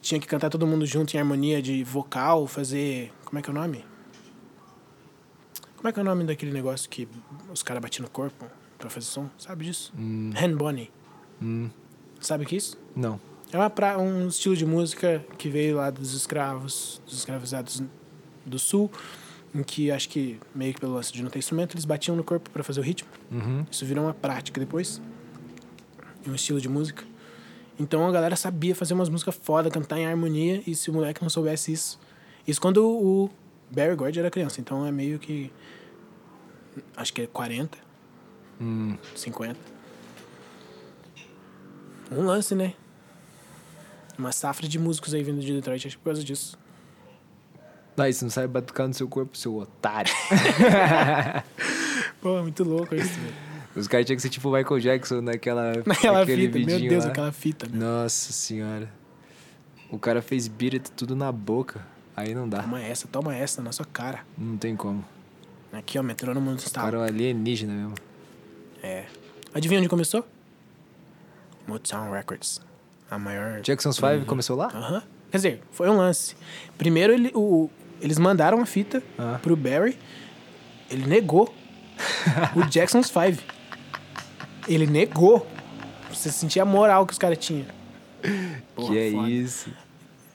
tinha que cantar todo mundo junto em harmonia de vocal, fazer. Como é que é o nome? Como é que é o nome daquele negócio que os caras batiam no corpo pra fazer som? Sabe disso? Hum. Hand Bonnie. Hum. Sabe o que é isso? Não. É uma pra, um estilo de música que veio lá dos escravos, dos escravizados do sul, em que acho que meio que pelo lance de não ter instrumento, eles batiam no corpo pra fazer o ritmo. Uhum. Isso virou uma prática depois. Um estilo de música. Então a galera sabia fazer umas músicas foda, cantar em harmonia, e se o moleque não soubesse isso. Isso quando o Barry Gordy era criança, então é meio que. Acho que é 40, Hum. 50. Um lance, né? Uma safra de músicos aí vindo de Detroit, acho que por causa disso. E você não sabe batucar no seu corpo, seu otário. Pô, é muito louco isso, velho. Os caras tinham que ser tipo o Michael Jackson naquela, Naquela naquele fita, meu Deus, lá. aquela fita. Nossa senhora. O cara fez it tudo na boca. Aí não dá. Toma essa, toma essa na sua cara. Não tem como. Aqui, ó, metrônomo no O estado. cara é um alienígena mesmo. É. Adivinha onde começou? Motown Records. A maior. Jackson's Five começou lá? Aham. Quer dizer, foi um lance. Primeiro, ele, o, eles mandaram a fita Ah. pro Barry. Ele negou. o Jackson's Five. Ele negou. Você sentia a moral que os caras tinham. Porra, que é foda. isso?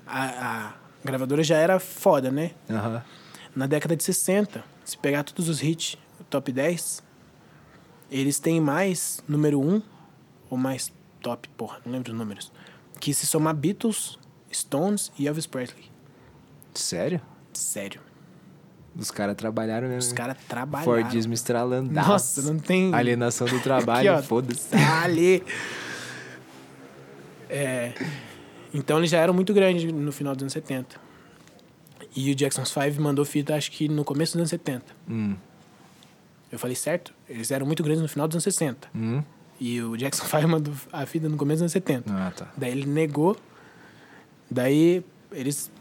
A, a gravadora já era foda, né? Aham. Na década de 60, se pegar todos os hits, o top 10, eles têm mais número 1 ou mais top, porra, não lembro os números, que se somar Beatles, Stones e Elvis Presley. Sério? Sério. Os caras trabalharam mesmo. Os caras trabalharam. Fordismo estralando. Nossa, não tem... Alienação do trabalho, foda-se. Ali. É, então eles já eram muito grandes no final dos anos 70. E o Jackson's 5 mandou fita, acho que no começo dos anos 70. Hum. Eu falei certo? Eles eram muito grandes no final dos anos 60. Hum. E o Jackson 5 mandou a fita no começo dos anos 70. Ah, tá. Daí ele negou. Daí eles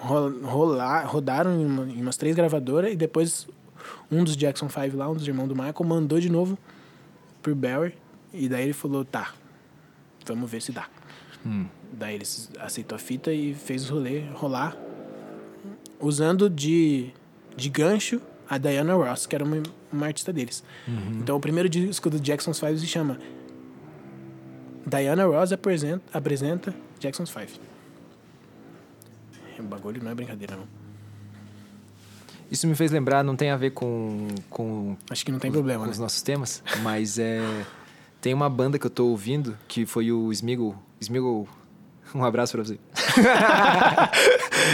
ro- rola- rodaram em, uma- em umas três gravadoras e depois um dos Jackson 5 lá, um dos irmãos do Michael, mandou de novo pro Barry. E daí ele falou, tá, vamos ver se dá. Hum. Daí ele aceitou a fita e fez o rolê rolar. Usando de, de gancho a Diana Ross, que era uma, uma artista deles. Então o primeiro disco do Jackson's 5 se chama Diana Ross apresenta, apresenta Jackson's 5. O bagulho não é brincadeira, não. Isso me fez lembrar, não tem a ver com, com, Acho que não tem os- problema, com né? os nossos temas, mas é. Tem uma banda que eu tô ouvindo que foi o Smiggle. Smiggle. Um abraço pra você.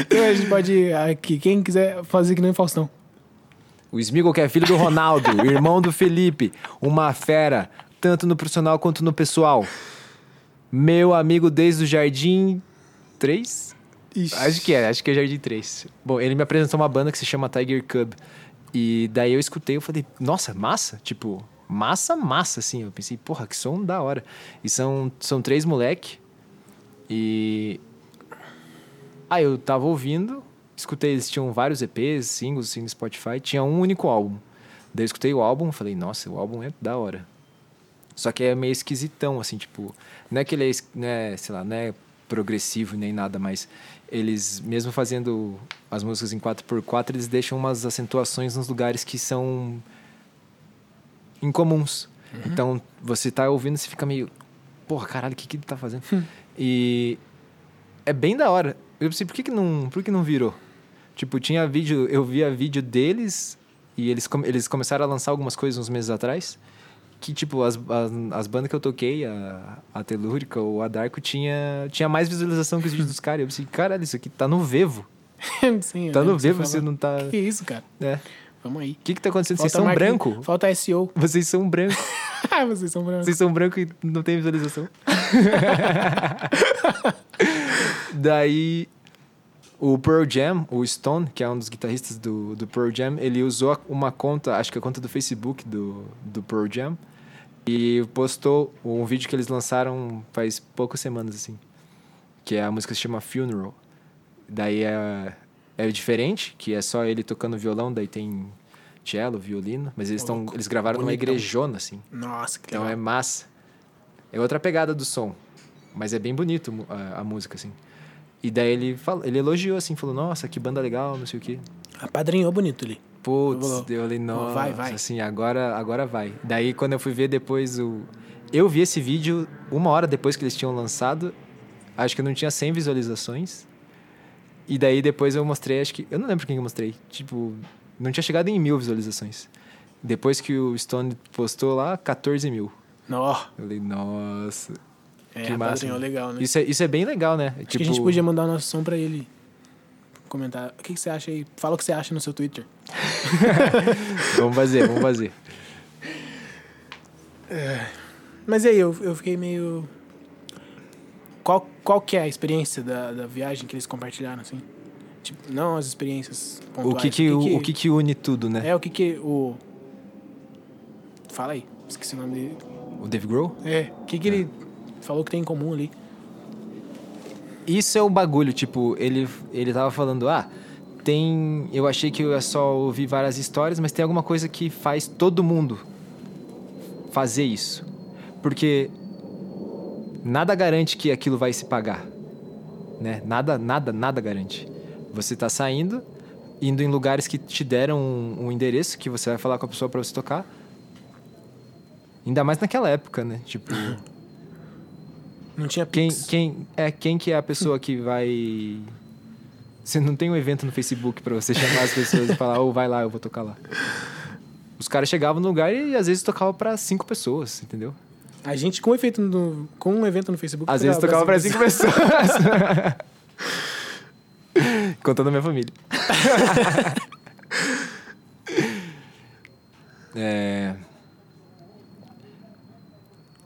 Então a gente pode ir aqui, quem quiser fazer que nem Faustão. O Smiggle, que é filho do Ronaldo, irmão do Felipe, uma fera, tanto no profissional quanto no pessoal. Meu amigo desde o Jardim 3? Acho que é, acho que é Jardim 3. Bom, ele me apresentou uma banda que se chama Tiger Cub. E daí eu escutei, eu falei, nossa, massa? Tipo, massa, massa, assim. Eu pensei, porra, que som da hora. E são, são três moleque. E. Aí eu tava ouvindo, escutei, eles tinham vários EPs, singles, assim, no Spotify. Tinha um único álbum. Daí eu escutei o álbum, falei, nossa, o álbum é da hora. Só que é meio esquisitão, assim, tipo... Não é que ele é, né, sei lá, não é progressivo nem nada, mas eles, mesmo fazendo as músicas em 4x4, eles deixam umas acentuações nos lugares que são incomuns. Então, você tá ouvindo você fica meio... Porra, caralho, o que que ele tá fazendo? E é bem da hora. Eu pensei, por que que não, por que não virou? Tipo, tinha vídeo, eu via vídeo deles e eles, eles começaram a lançar algumas coisas uns meses atrás. que, tipo, as, as, as bandas que eu toquei, a, a Telúrica ou a Darko, tinha, tinha mais visualização que os vídeos dos caras. Eu pensei, caralho, isso aqui tá no Vevo. Sim, Tá no você Vevo, você falou. não tá. Que isso, cara? É. Vamos aí. O que que tá acontecendo? Vocês Falta são marketing- branco? Falta SEO. Vocês são branco. Vocês são brancos. Vocês são branco e não tem visualização. Daí, o Pearl Jam, o Stone, que é um dos guitarristas do, do Pearl Jam, ele usou uma conta, acho que a conta do Facebook do, do Pearl Jam, e postou um vídeo que eles lançaram faz poucas semanas, assim, que é a música se chama Funeral. Daí é, é diferente, que é só ele tocando violão, daí tem cello, violino, mas eles, tão, eles gravaram numa Bonitão. igrejona, assim. Nossa, que Então legal. é massa. É outra pegada do som. Mas é bem bonito a, a música, assim. E daí ele, falou, ele elogiou, assim, falou, nossa, que banda legal, não sei o quê. Apadrinhou bonito ali. Putz, eu falei, nossa, vai, vai. assim, agora, agora vai. Daí quando eu fui ver depois o... Eu vi esse vídeo uma hora depois que eles tinham lançado. Acho que não tinha 100 visualizações. E daí depois eu mostrei, acho que... Eu não lembro quem eu mostrei. Tipo, não tinha chegado em mil visualizações. Depois que o Stone postou lá, 14 mil. Nó. Eu falei, nossa... É, Que massa, legal, né? Isso é, isso é bem legal, né? Acho que a gente podia mandar o nosso som pra ele comentar. O que, que você acha aí? Fala o que você acha no seu Twitter. Vamos fazer, vamos fazer. Mas e aí, eu, eu fiquei meio. Qual, qual que é a experiência da, da viagem que eles compartilharam, assim? Tipo, não as experiências O pontuais. que que, o, o que que une tudo, né? É, o que que o... Fala aí, esqueci o nome dele. O Dave Grohl? É, o que que ele falou que tem em comum ali? Isso é o bagulho, tipo, ele, ele tava falando, ah, tem. Eu achei que eu ia só ouvir várias histórias, mas tem alguma coisa que faz todo mundo fazer isso. Porque nada garante que aquilo vai se pagar. Né? Nada, nada, nada garante. Você tá saindo, indo em lugares que te deram um, um endereço que você vai falar com a pessoa pra você tocar. Ainda mais naquela época, né? Tipo. Não tinha Quem, Pix. quem, é, quem que é a pessoa que vai... Você não tem um evento no Facebook pra você chamar as pessoas e falar, ou vai lá, eu vou tocar lá. Os caras chegavam no lugar e às vezes tocavam pra cinco pessoas, entendeu? A gente com, efeito no, com um evento no Facebook... Às vezes tocava pra cinco pessoas. Contando a minha família. é...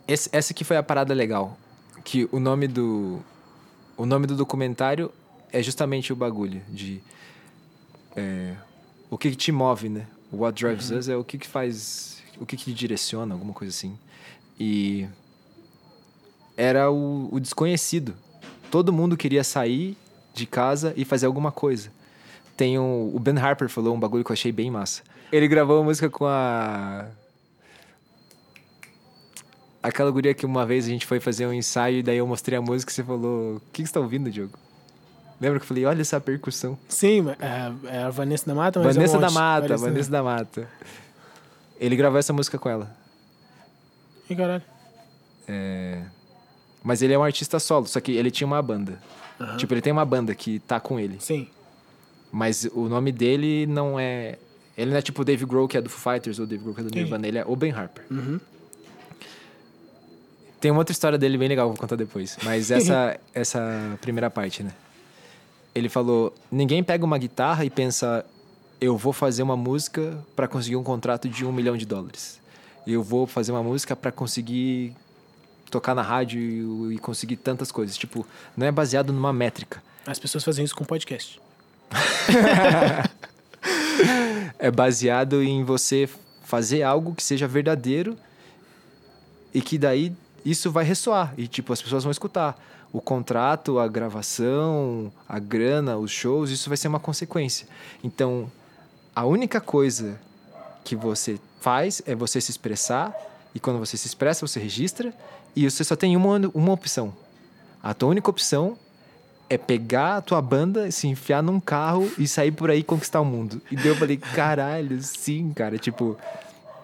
Esse- essa aqui foi a parada legal. Que o nome do. O nome do documentário é justamente o bagulho de. é, o que, que te move, né? What drives us é o que, que faz. O que, que te direciona, alguma coisa assim. E. Era o, o desconhecido. Todo mundo queria sair de casa e fazer alguma coisa. Tem um, o Ben Harper falou um bagulho que eu achei bem massa. Ele gravou uma música com a. Aquela guria que uma vez a gente foi fazer um ensaio e daí eu mostrei a música e você falou: O que, que você tá ouvindo, Diogo? Lembra que eu falei: Olha essa percussão. Sim, é, é a Vanessa da Mata, mas Vanessa é um da. Mata, Vanessa da Mata. Ele gravou essa música com ela. Ih, caralho. É, Mas ele é um artista solo, só que ele tinha uma banda. Aham. Tipo, ele tem uma banda que tá com ele. Sim. Mas o nome dele não é. Ele não é tipo o Dave Grohl, que é do Foo Fighters, ou o Dave Grohl, que é do. Nirvana. Ele é o Ben Harper. Uhum. Tem uma outra história dele bem legal, vou contar depois. Mas essa, essa primeira parte, né? Ele falou: ninguém pega uma guitarra e pensa, eu vou fazer uma música para conseguir um contrato de um milhão de dólares. Eu vou fazer uma música para conseguir tocar na rádio e conseguir tantas coisas. Tipo, não é baseado numa métrica. As pessoas fazem isso com podcast. É baseado em você fazer algo que seja verdadeiro e que daí isso vai ressoar e tipo as pessoas vão escutar. O contrato, a gravação, a grana, os shows, isso vai ser uma consequência. Então, a única coisa que você faz é você se expressar e quando você se expressa, você registra e você só tem uma, uma opção. A tua única opção é pegar a tua banda, se enfiar num carro e sair por aí conquistar o mundo. E daí eu falei, caralho, sim, cara. Tipo,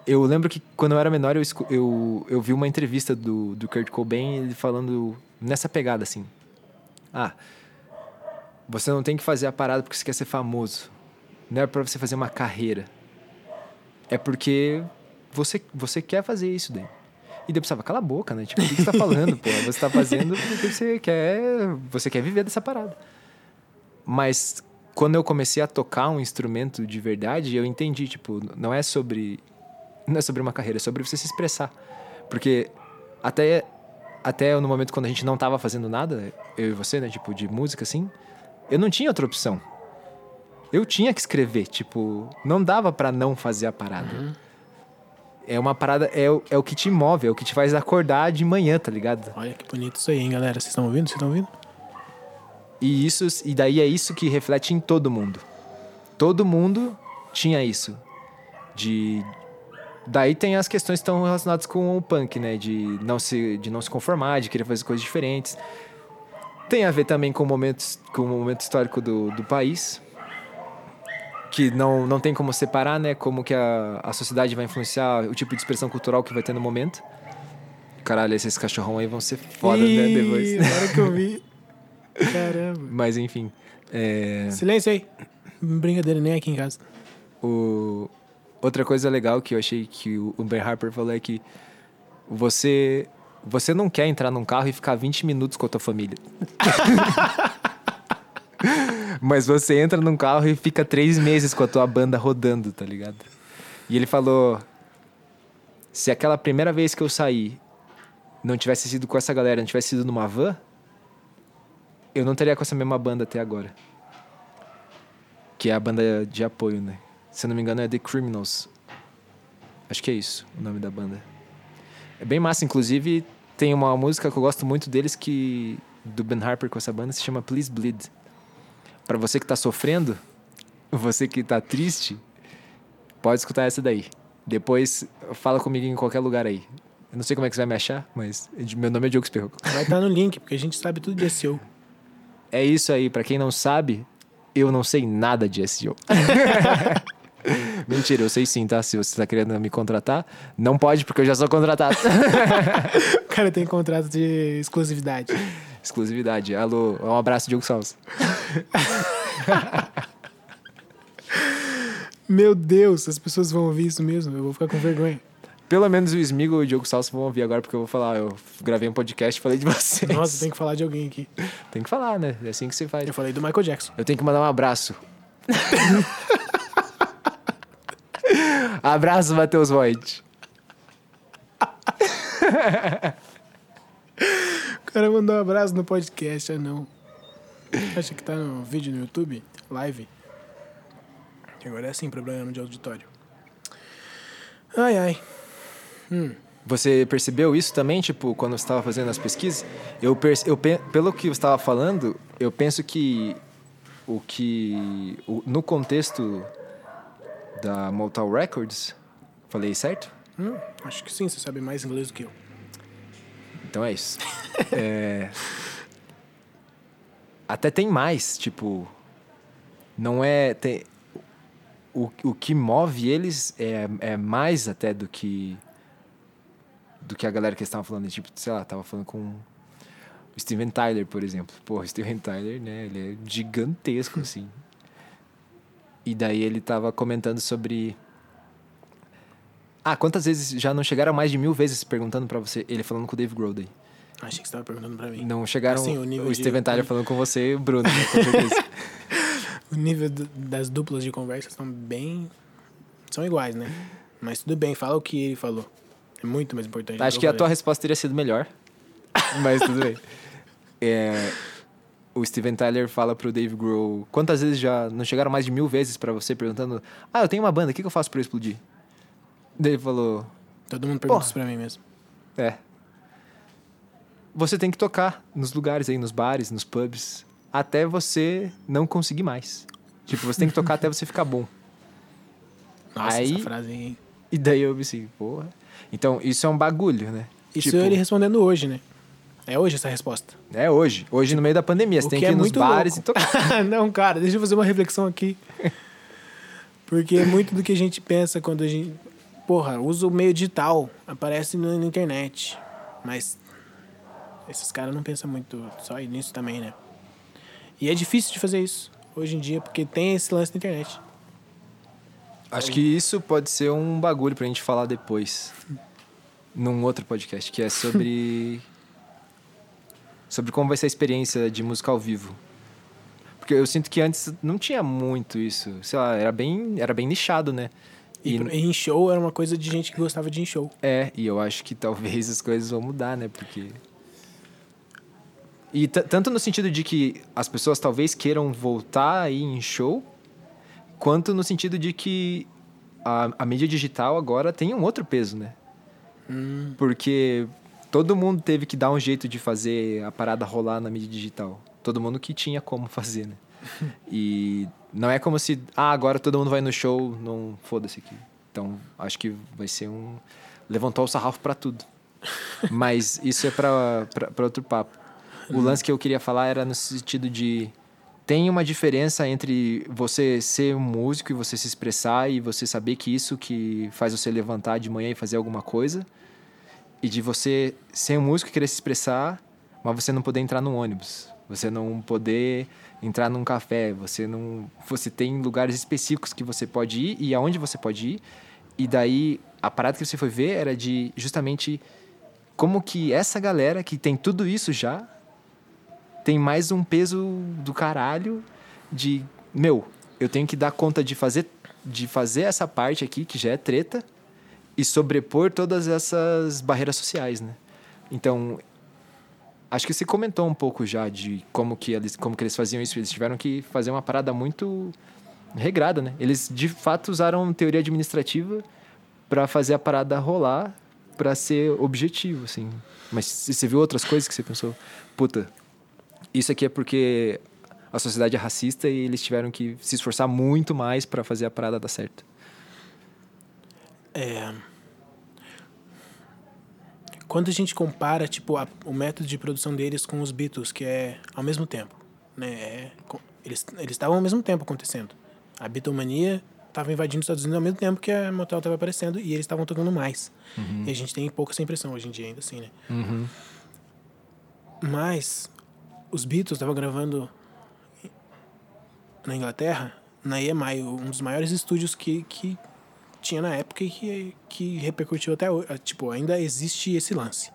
eu lembro que quando eu era menor, eu, eu, eu vi uma entrevista do, do Kurt Cobain, ele falando nessa pegada, assim. Ah, você não tem que fazer a parada porque você quer ser famoso. Não é pra você fazer uma carreira. É porque você, você quer fazer isso daí. E daí eu pensava, cala a boca, né? Tipo, o que você tá falando, pô? Você tá fazendo porque você quer, você quer viver dessa parada. Mas quando eu comecei a tocar um instrumento de verdade, eu entendi, tipo, não é sobre não é sobre uma carreira, é sobre você se expressar. Porque até até no momento quando a gente não tava fazendo nada, eu e você, né, tipo, de música assim, eu não tinha outra opção. Eu tinha que escrever, tipo, não dava para não fazer a parada. Uhum. É uma parada, é, o- é o que te move, é o que te faz acordar de manhã, tá ligado? Olha que bonito isso aí, hein, galera? Vocês estão ouvindo? Vocês estão ouvindo? E isso e daí é isso que reflete em todo mundo. Todo mundo tinha isso. De daí tem as questões que estão relacionadas com o punk, né, de não se de não se conformar, de querer fazer coisas diferentes. Tem a ver também com o momento com o momento histórico do, do país. Que não, não tem como separar, né? Como que a, a sociedade vai influenciar o tipo de expressão cultural que vai ter no momento. Caralho, esses cachorrão aí vão ser foda, né? Ih, Depois. Agora que eu vi. Caramba. Mas enfim. É... Silêncio aí. Brincadeira, nem aqui em casa. O... Outra coisa legal que eu achei que o Ben Harper falou é que você você não quer entrar num carro e ficar 20 minutos com a tua família. Mas você entra num carro e fica três meses com a tua banda rodando, tá ligado? E ele falou: se aquela primeira vez que eu saí não tivesse sido com essa galera, não tivesse sido numa van, eu não teria com essa mesma banda até agora. Que é a banda de apoio, né? Se eu não me engano, é The Criminals. Acho que é isso o nome da banda. É bem massa, inclusive tem uma música que eu gosto muito deles que do Ben Harper com essa banda se chama Please Bleed. Pra você que tá sofrendo, você que tá triste, pode escutar essa daí. Depois fala comigo em qualquer lugar aí. Eu não sei como é que você vai me achar, mas meu nome é Diogo Esperro. Vai estar no link, porque a gente sabe tudo de SEO. É isso aí, pra quem não sabe, eu não sei nada de SEO. Mentira, eu sei sim, tá? Se você tá querendo me contratar, não pode porque eu já sou contratado. O cara tem contrato de exclusividade. Exclusividade. Alô, um abraço, Diogo Salles. Meu Deus, as pessoas vão ouvir isso mesmo. Eu vou ficar com vergonha. Pelo menos o Smigo e o Diogo Salles vão ouvir agora, porque eu vou falar, eu gravei um podcast e falei de vocês. Nossa, tem que falar de alguém aqui. Tem que falar, né? É assim que se faz. Eu falei do Michael Jackson. Eu tenho que mandar um abraço. Abraço, Matheus Voigt. O cara mandou um abraço no podcast, ah não. Acha que tá no vídeo no YouTube? Live? Agora é assim, problema de auditório. Ai, ai. Você percebeu isso também, tipo, quando você estava fazendo as pesquisas? Eu, eu pe- pelo que você estava falando, eu penso que o que o- no contexto da Motown Records, falei certo? Hum, acho que sim, você sabe mais inglês do que eu. Então é isso. É, Até tem mais, tipo. Não é. Tem... O, o que move eles é, é mais até do que. Do que a galera que estava falando. Tipo, sei lá, tava falando com o Steven Tyler, por exemplo. Pô, o Steven Tyler, né? Ele é gigantesco, assim. E daí ele tava comentando sobre. Ah, quantas vezes já não chegaram mais de mil vezes perguntando pra você? Ele falando com o Dave Grohl daí. Achei que você tava perguntando pra mim. Não chegaram Assim, o o, nível de- Steven Tyler falando com você e o Bruno, né, com certeza. O nível do- das duplas de conversa são bem. são iguais, né? Mas tudo bem, fala o que ele falou. É muito mais importante. Acho eu que a tua resposta teria sido melhor, mas tudo bem. É, o Steven Tyler fala pro Dave Grohl, quantas vezes já não chegaram mais de mil vezes pra você perguntando, ah, eu tenho uma banda, o que, que eu faço pra eu explodir? Daí ele falou, Todo mundo pergunta isso pra mim mesmo. é, você tem que tocar nos lugares aí, nos bares, nos pubs, até você não conseguir mais. Tipo, você tem que tocar até você ficar bom. Nossa, Aí- essa frase aí. E daí eu pensei, porra. Então, isso é um bagulho, né? Isso Tipo, ele respondendo hoje, né? É hoje essa resposta. É hoje. Hoje, no meio da pandemia, você O tem que que é ir nos muito bares louco. e tocar. Não, cara, deixa eu fazer uma reflexão aqui. Porque é muito do que a gente pensa quando a gente. Porra, usa o meio digital, aparece na na internet. Mas esses caras não pensam muito só nisso também, né? E é difícil de fazer isso hoje em dia, porque tem esse lance na internet. Acho que isso pode ser um bagulho pra gente falar depois. Num outro podcast, que é sobre. sobre como vai ser a experiência de música ao vivo. Porque eu sinto que antes não tinha muito isso. Sei lá, era bem, era bem nichado, né? E, e em show era uma coisa de gente que gostava de em show. É, e eu acho que talvez as coisas vão mudar, né? Porque. E tanto no sentido de que as pessoas talvez queiram voltar aí em show, quanto no sentido de que a, a mídia digital agora tem um outro peso, né? Hum. Porque todo mundo teve que dar um jeito de fazer a parada rolar na mídia digital. Todo mundo que tinha como fazer, né? e não é como se, ah, agora todo mundo vai no show, não foda-se aqui. Então, acho que vai ser um. Levantou o sarrafo para tudo. Mas isso é para outro papo. O lance que eu queria falar era no sentido de tem uma diferença entre você ser um músico e você se expressar e você saber que isso que faz você levantar de manhã e fazer alguma coisa e de você ser um músico e querer se expressar, mas você não poder entrar no ônibus, você não poder entrar num café, você não você tem lugares específicos que você pode ir e aonde você pode ir. E daí a parada que você foi ver era de justamente como que essa galera que tem tudo isso já tem mais um peso do caralho de, meu, eu tenho que dar conta de fazer, de fazer essa parte aqui, que já é treta, e sobrepor todas essas barreiras sociais, né? Então, acho que você comentou um pouco já de como que eles, como que eles faziam isso. Eles tiveram que fazer uma parada muito regrada, né? Eles, de fato, usaram teoria administrativa para fazer a parada rolar, para ser objetivo, assim. Mas você viu outras coisas que você pensou, puta, isso aqui é porque a sociedade é racista e eles tiveram que se esforçar muito mais para fazer a parada dar certo. É... Quando a gente compara tipo a, o método de produção deles com os Beatles, que é ao mesmo tempo, né? É, eles eles estavam ao mesmo tempo acontecendo. A Beatlemania estava invadindo os Estados Unidos ao mesmo tempo que a Motel estava aparecendo e eles estavam tocando mais. Uhum. E a gente tem pouca essa impressão hoje em dia ainda assim, né? Uhum. Mas os Beatles estavam gravando na Inglaterra, na EMI, um dos maiores estúdios que, que tinha na época e que, que repercutiu até hoje. Tipo, ainda existe esse lance.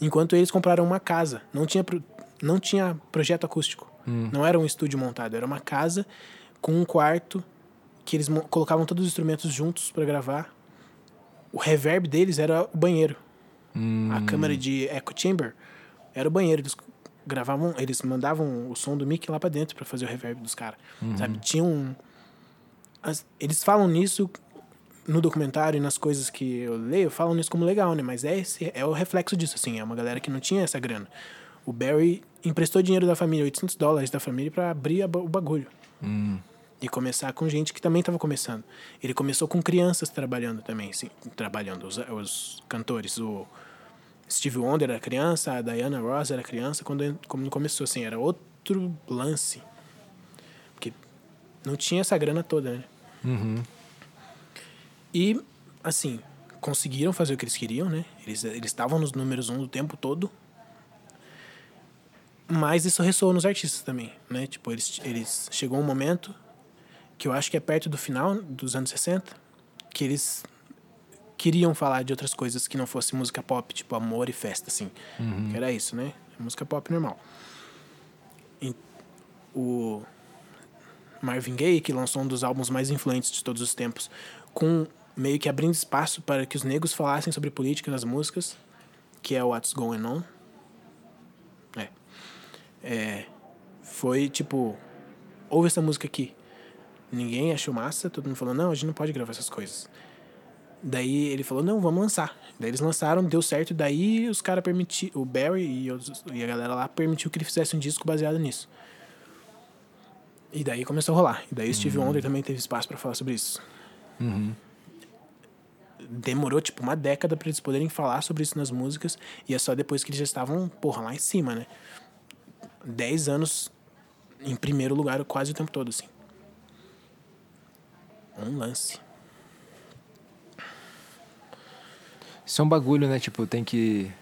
Enquanto eles compraram uma casa, não tinha, não tinha projeto acústico. Hum. Não era um estúdio montado, era uma casa com um quarto que eles colocavam todos os instrumentos juntos para gravar. O reverb deles era o banheiro. Hum. A câmera de echo chamber era o banheiro. Eles gravavam, eles mandavam o som do mic lá para dentro para fazer o reverb dos caras, uhum. sabe? Tinham um, eles falam nisso no documentário e nas coisas que eu leio, falam nisso como legal, né? Mas é esse é o reflexo disso assim, é uma galera que não tinha essa grana. O Barry emprestou dinheiro da família, 800 dólares da família para abrir a, o bagulho. Uhum. E começar com gente que também estava começando. Ele começou com crianças trabalhando também, sim, trabalhando os, os cantores, o Steve Wonder era criança, a Diana Ross era criança quando, quando começou, assim, era outro lance. Porque não tinha essa grana toda, né? Uhum. E, assim, conseguiram fazer o que eles queriam, né? Eles estavam nos números um o tempo todo. Mas isso ressoou nos artistas também, né? Tipo, eles, eles... Chegou um momento que eu acho que é perto do final dos anos 60, que eles queriam falar de outras coisas que não fosse música pop, tipo amor e festa, assim. Uhum. Que era isso, né? Música pop normal. E o Marvin Gaye, que lançou um dos álbuns mais influentes de todos os tempos, com meio que abrindo espaço para que os negros falassem sobre política nas músicas, que é What's Going On. É. é foi tipo, ouve essa música aqui. Ninguém achou massa, todo mundo falou, não, a gente não pode gravar essas coisas. Daí ele falou, não, vamos lançar. Daí eles lançaram, deu certo, daí os caras permitiram, o Barry e, os, e a galera lá permitiu que ele fizesse um disco baseado nisso. E daí começou a rolar. E daí o Steve uhum. Wonder também teve espaço para falar sobre isso. Uhum. Demorou, tipo, uma década para eles poderem falar sobre isso nas músicas. E é só depois que eles já estavam, porra, lá em cima, né? Dez anos em primeiro lugar quase o tempo todo, assim. Um lance. Isso é um bagulho, né? Tipo, tem que.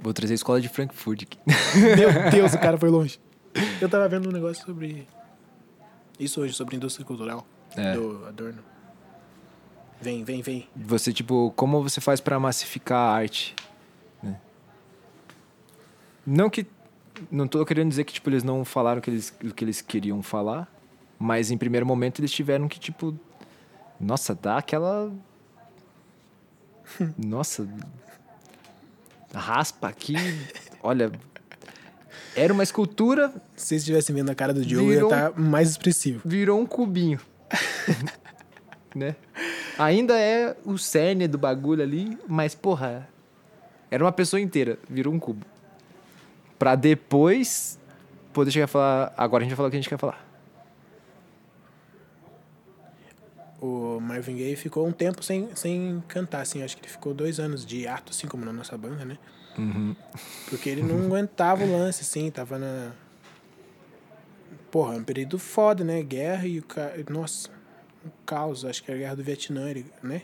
Vou trazer a escola de Frankfurt aqui. Meu Deus, o cara foi longe. Eu tava vendo um negócio sobre. Isso hoje sobre indústria cultural É. do Adorno. Vem, vem, vem. Você, tipo, como você faz pra massificar a arte? né? Não que. Não tô querendo dizer que, tipo, eles não falaram o que eles, o que eles queriam falar, mas em primeiro momento eles tiveram que, tipo. Nossa, dá aquela. Nossa. Raspa aqui. Olha. Era uma escultura, Se vocês estivessem vendo a cara do Diogo, Virou- ia estar mais expressivo. virou um cubinho. né? Ainda é o cerne do bagulho ali, mas, porra, era uma pessoa inteira, virou um cubo. Pra depois poder chegar a falar. Agora a gente vai falar o que a gente quer falar. O Marvin Gaye ficou um tempo sem, sem cantar, assim. Acho que ele ficou dois anos de ato, assim como na nossa banda, né? Porque ele não aguentava o lance, assim. Tava na... Porra, um período foda, né? Guerra e o cara... Nossa, um caos. Acho que era a guerra do Vietnã, ele- né?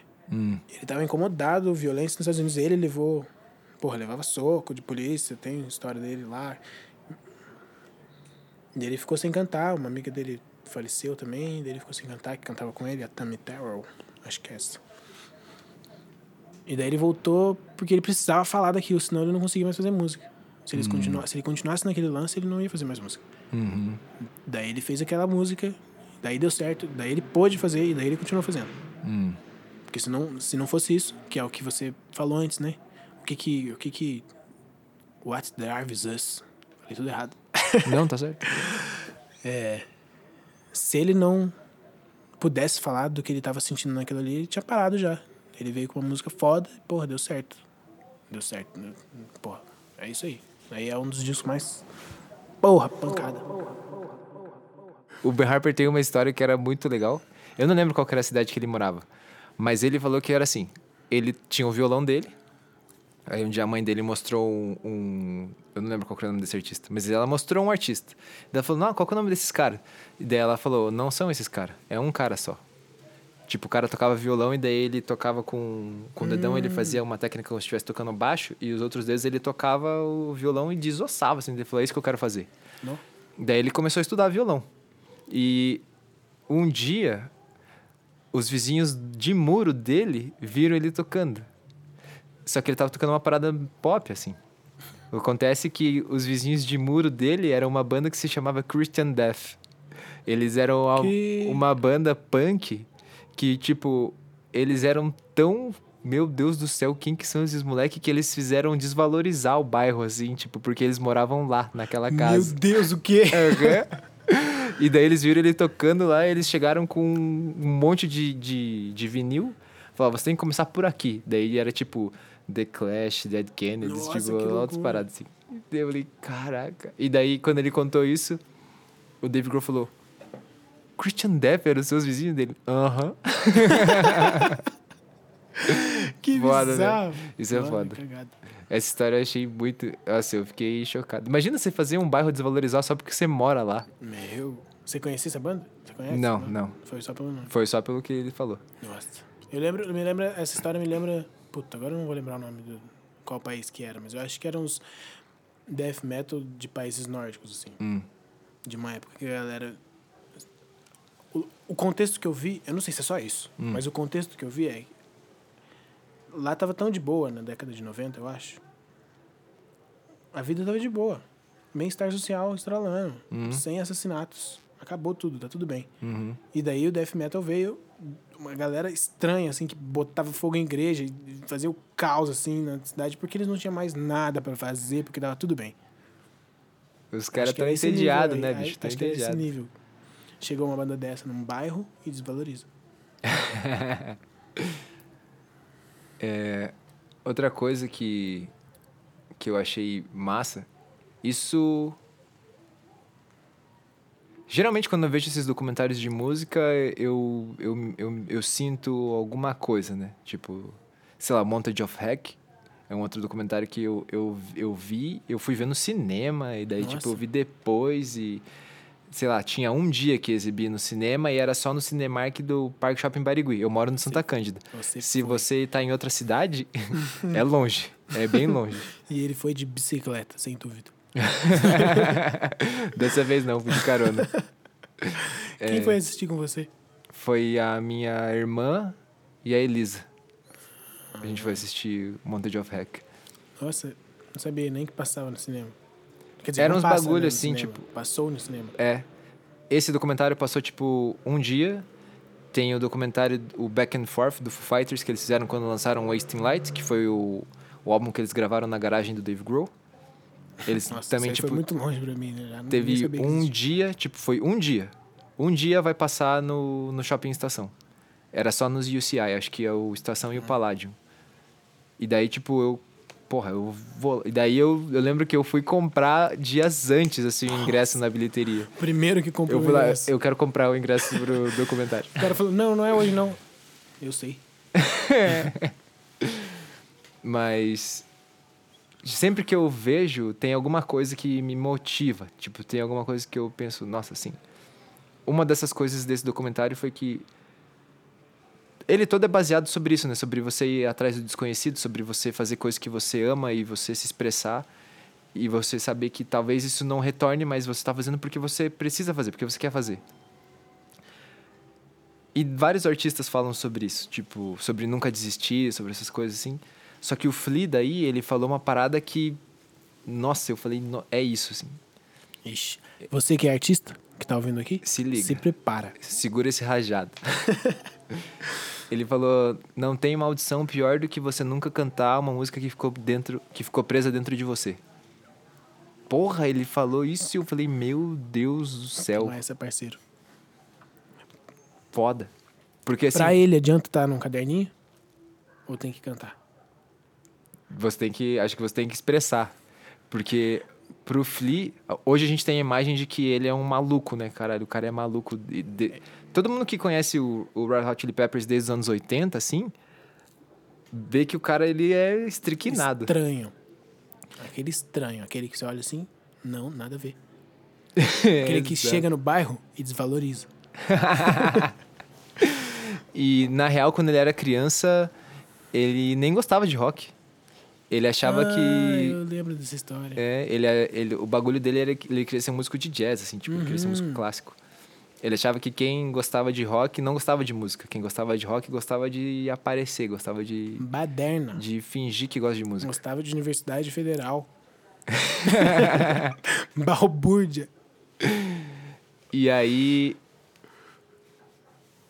Ele tava incomodado, violência nos Estados Unidos. Ele levou... Porra, levava soco de polícia. Tem história dele lá. E ele ficou sem cantar. Uma amiga dele faleceu também. Daí ele ficou sem cantar, que cantava com ele, a Tammy Terrell. Acho que é essa. E daí ele voltou porque ele precisava falar daquilo, senão ele não conseguia mais fazer música. Se, eles continua, se ele continuasse naquele lance, ele não ia fazer mais música. Daí ele fez aquela música, daí deu certo, daí ele pôde fazer e daí ele continuou fazendo. Porque se não, se não fosse isso, que é o que você falou antes, né? O que que... O que, que what drives us? Falei tudo errado. Não, tá certo. se ele não pudesse falar do que ele tava sentindo naquilo ali, ele tinha parado já. Ele veio com uma música foda e, porra, deu certo. Deu certo. né? Porra, é isso aí. Aí é um dos discos mais. Porra, pancada. O Ben Harper tem uma história que era muito legal. Eu não lembro qual era a cidade que ele morava. Mas ele falou que era assim. Ele tinha o violão dele. Aí um dia a mãe dele mostrou um, um- Eu não lembro qual era o nome desse artista. Mas ela mostrou um artista. Daí ela falou, não, qual que é o nome desses caras? E daí ela falou, não são esses caras. É um cara só. Tipo, o cara tocava violão e daí ele tocava com, com o dedão, ele fazia uma técnica como se estivesse tocando baixo. E os outros dedos ele tocava o violão e desossava, assim. Ele falou, é isso que eu quero fazer. Não? Daí ele começou a estudar violão. E um dia, os vizinhos de muro dele viram ele tocando. Só que ele tava tocando uma parada pop, assim. Acontece que os vizinhos de muro dele eram uma banda que se chamava Christian Death. Eles eram Que- uma banda punk que, tipo, eles eram tão. Meu Deus do céu, quem que são esses moleques que eles fizeram desvalorizar o bairro, assim, tipo, porque eles moravam lá, naquela casa. Meu Deus, o quê? Aham. E daí eles viram ele tocando lá, eles chegaram com um monte de, de, de vinil. Falaram, você tem que começar por aqui. Daí era tipo The Clash, Dead Kennedys, Nossa, tipo, outras paradas assim. E daí eu falei, caraca. E daí quando ele contou isso, o Dave Grohl falou: Christian Death eram os seus vizinhos dele? Aham. Que Foda, né? Isso é Mano, foda. cagada. Essa história eu achei muito. Nossa, eu fiquei chocado. Imagina você fazer um bairro desvalorizar só porque você mora lá. Meu. Você conhecia essa banda? Você conhece? Não, não. Foi só pelo nome. Foi só pelo que ele falou. Nossa. Eu lembro, me lembra, essa história me lembra. Puta, agora eu não vou lembrar o nome do qual país que era, mas eu acho que eram uns death metal de países nórdicos, assim. Hum. De uma época que a galera. O, o contexto que eu vi, eu não sei se é só isso, Hum. mas o contexto que eu vi é. Lá tava tão de boa na década de 90, eu acho. A vida tava de boa. Bem-estar social estralando. Uhum. Sem assassinatos. Acabou tudo, tá tudo bem. Uhum. E daí o death metal veio uma galera estranha, assim, que botava fogo em igreja e fazia o caos, assim, na cidade, porque eles não tinham mais nada pra fazer, porque tava tudo bem. Os caras estão era esse entediados, né, bicho? Estão Acho que era esse nível. Chegou uma banda dessa num bairro e desvaloriza. Outra coisa que, que eu achei massa, isso. Geralmente, quando eu vejo esses documentários de música, eu, eu, eu, eu sinto alguma coisa, né? Tipo, sei lá, Montage of Hack. É um outro documentário que eu, eu, eu vi, eu fui ver no cinema, e daí, Nossa. tipo, eu vi depois e. Sei lá, tinha um dia que exibia no cinema e era só no Cinemark do Parque Shopping Barigui. Eu moro no Santa Cândida. Você Se foi. você tá em outra cidade, é longe. É bem longe. E ele foi de bicicleta, sem dúvida. Dessa vez não, fui de carona. Quem foi assistir com você? Foi a minha irmã e a Elisa. A gente foi assistir Montage of Heck. Nossa, não sabia nem que passava no cinema. Quer dizer, Era uns bagulho né, assim, cinema. tipo- Passou no cinema. É. Esse documentário passou, tipo, um dia. Tem o documentário, o Back and Forth do Foo Fighters, que eles fizeram quando lançaram Wasting Light, que foi o, o álbum que eles gravaram na garagem do Dave Grohl. Eles Nossa, também, tipo, foi muito longe pra mim, né? Teve um dia, tipo, foi um dia. Um dia vai passar no, no Shopping Estação. Era só nos UCI, acho que é o Estação e o Palladium. E daí, tipo, eu. Porra, eu vou. E daí eu, eu lembro que eu fui comprar dias antes, assim, o ingresso na bilheteria. Primeiro que comprou Eu o fui lá, ingresso. eu quero comprar o ingresso pro documentário. O cara falou, não, não é hoje não. Eu sei. Mas sempre que eu vejo, tem alguma coisa que me motiva. Tipo, tem alguma coisa que eu penso, nossa, assim. Uma dessas coisas desse documentário foi que ele todo é baseado sobre isso, né? Sobre você ir atrás do desconhecido, sobre você fazer coisas que você ama e você se expressar e você saber que talvez isso não retorne, mas você está fazendo porque você precisa fazer, porque você quer fazer. E vários artistas falam sobre isso, tipo, sobre nunca desistir, sobre essas coisas assim. Só que o Flea daí, ele falou uma parada que nossa, eu falei, "No- é isso assim. Ixi. Você que é artista, que tá ouvindo aqui, Se liga. se prepara. Segura esse rajado. Ele falou: "Não tem maldição pior do que você nunca cantar uma música que ficou dentro, que ficou presa dentro de você." Porra, ele falou isso e eu falei: "Meu Deus do céu, Mas é parceiro. foda." Porque assim, Pra ele, adianta estar num caderninho? Ou tem que cantar? você tem que, acho que você tem que expressar. Porque pro Flea, hoje a gente tem a imagem de que ele é um maluco, né, caralho? O cara é maluco. de- de- Todo mundo que conhece o, o Red Hot Chili Peppers desde os anos 80, assim, vê que o cara ele é estriquinado. Estranho. Aquele estranho. Aquele que você olha assim, não, nada a ver. Aquele que chega no bairro e desvaloriza. E na real, quando ele era criança, ele nem gostava de rock. Ele achava ah, que eu lembro dessa história. É, ele, é- ele, o bagulho dele era que ele queria ser músico de jazz, assim, tipo, ele queria ser músico clássico. Ele achava que quem gostava de rock não gostava de música. Quem gostava de rock gostava de aparecer, gostava de, Baderna. de fingir que gosta de música. Gostava de Universidade Federal. Balbúrdia. E aí.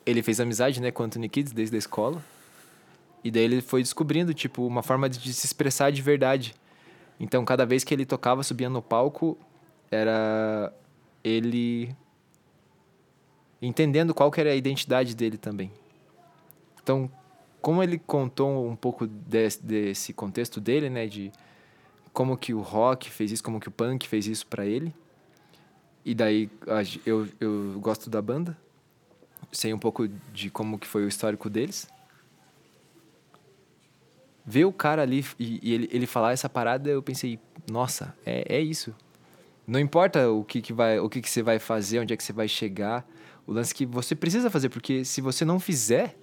Ele fez amizade, né, com o Anthony Kids desde a escola. E daí ele foi descobrindo, tipo, uma forma de se expressar de verdade. Então, cada vez que ele tocava, subia no palco, era ele entendendo qual que era a identidade dele também. Então, como ele contou um pouco desse, desse contexto dele, né, de como que o rock fez isso, como que o punk fez isso pra ele. E daí eu, eu gosto da banda, sei um pouco de como que foi o histórico deles. Ver o cara ali e, e ele, ele falar essa parada, eu pensei, nossa, é, é isso. Não importa o que, que, vai, o que, que você vai fazer, onde é que você vai chegar, o lance que você precisa fazer, porque se você não fizer,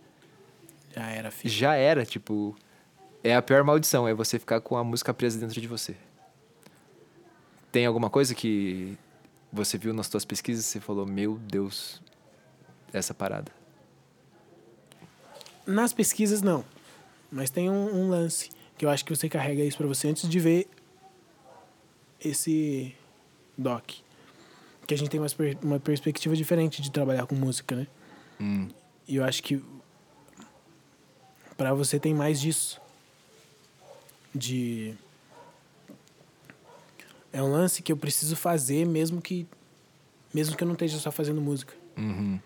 Já era, filho. já era, tipo, é a pior maldição, é você ficar com a música presa dentro de você. Tem alguma coisa que você viu nas suas pesquisas e você falou, meu Deus, essa parada. Nas pesquisas, não. Mas tem um, um lance que eu acho que você carrega isso pra você antes de ver esse doc. Que a gente tem uma, uma perspectiva diferente de trabalhar com música, né? Hum, E eu acho que pra você tem mais disso. De. É um lance que eu preciso fazer mesmo que. Mesmo que eu não esteja só fazendo música. uhum,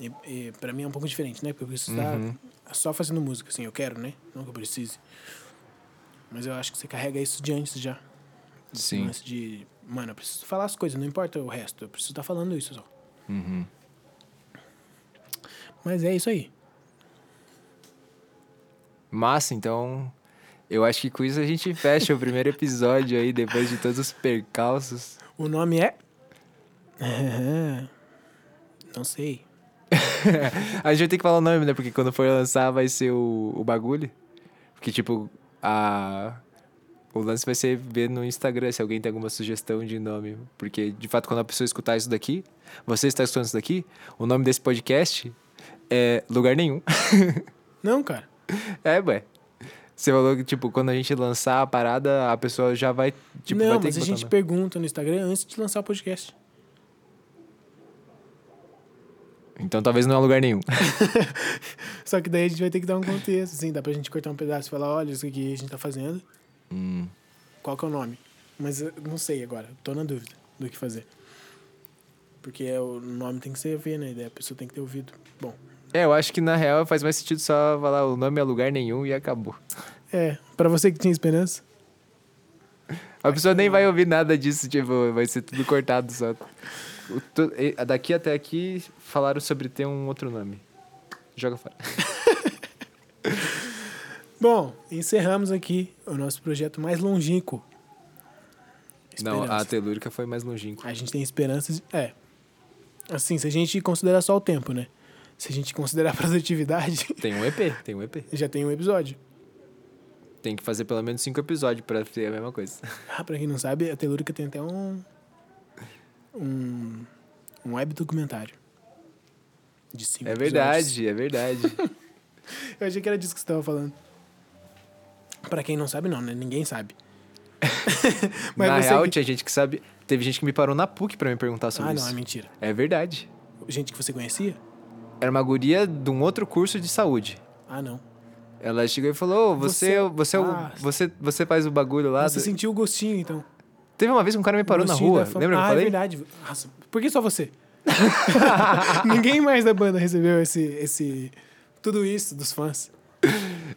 E, e para mim é um pouco diferente, né? Porque eu preciso estar Uhum. só fazendo música, assim, eu quero, né? Não que eu precise. Mas eu acho que você carrega isso de antes já. Sim. lance de, mano, eu preciso falar as coisas, não importa o resto, eu preciso estar falando isso só. uhum. Mas é isso aí. Massa, então, eu acho que com isso a gente fecha o primeiro episódio aí, depois de todos os percalços. O nome é. Não sei. A gente vai ter que falar o nome, né? Porque quando for lançar vai ser o, o bagulho. Porque, tipo, a. O lance vai ser ver no Instagram se alguém tem alguma sugestão de nome. Porque, de fato, quando a pessoa escutar isso daqui, você está escutando isso daqui, o nome desse podcast é Lugar Nenhum. Não, cara. é, ué. Você falou que, tipo, quando a gente lançar a parada, a pessoa já vai, tipo, não, vai ter mas que a gente nome. pergunta no Instagram antes de lançar o podcast. Então talvez não é lugar nenhum. Só que daí a gente vai ter que dar um contexto, assim, dá pra gente cortar um pedaço e falar, olha, isso aqui a gente tá fazendo. Hum. Qual que é o nome? Mas eu não sei agora, tô na dúvida do que fazer. Porque é, o nome tem que ser a ver, né? Daí a pessoa tem que ter ouvido. Bom, É, eu acho que na real faz mais sentido só falar o nome é lugar nenhum e acabou. é, pra você que tinha esperança, A pessoa nem vai ouvir nada disso, tipo, vai ser tudo cortado só. Daqui até aqui falaram sobre ter um outro nome. Joga fora. Bom, encerramos aqui o nosso projeto mais longínquo. Não, a telúrica foi mais longínqua. A gente tem esperança de... É. Assim, se a gente considerar só o tempo, né? Se a gente considerar a produtividade, Tem um EP, tem um EP. já tem um episódio. Tem que fazer pelo menos cinco episódios pra ter a mesma coisa. Ah, pra quem não sabe, a Telúrica tem até um... Um, um web documentário. De cinco É episódios. verdade, é verdade. Eu achei que era disso que você tava falando. Pra quem não sabe, não, né? Ninguém sabe. Mas na real, que- tinha gente que sabe. Teve gente que me parou na PUC pra me perguntar sobre Ah, isso. não, é mentira. É verdade. Gente que você conhecia? Era uma guria de um outro curso de saúde. Ah, não. Ela chegou e falou: "Ô, você, Você- você, é Ah. você, você faz o bagulho lá. Você do-" sentiu o gostinho, então. Teve uma vez que um cara me parou na rua. da fama. Lembra que eu ah, falei? é verdade. Nossa, por que só você? Ninguém mais da banda recebeu esse, esse... Tudo isso dos fãs.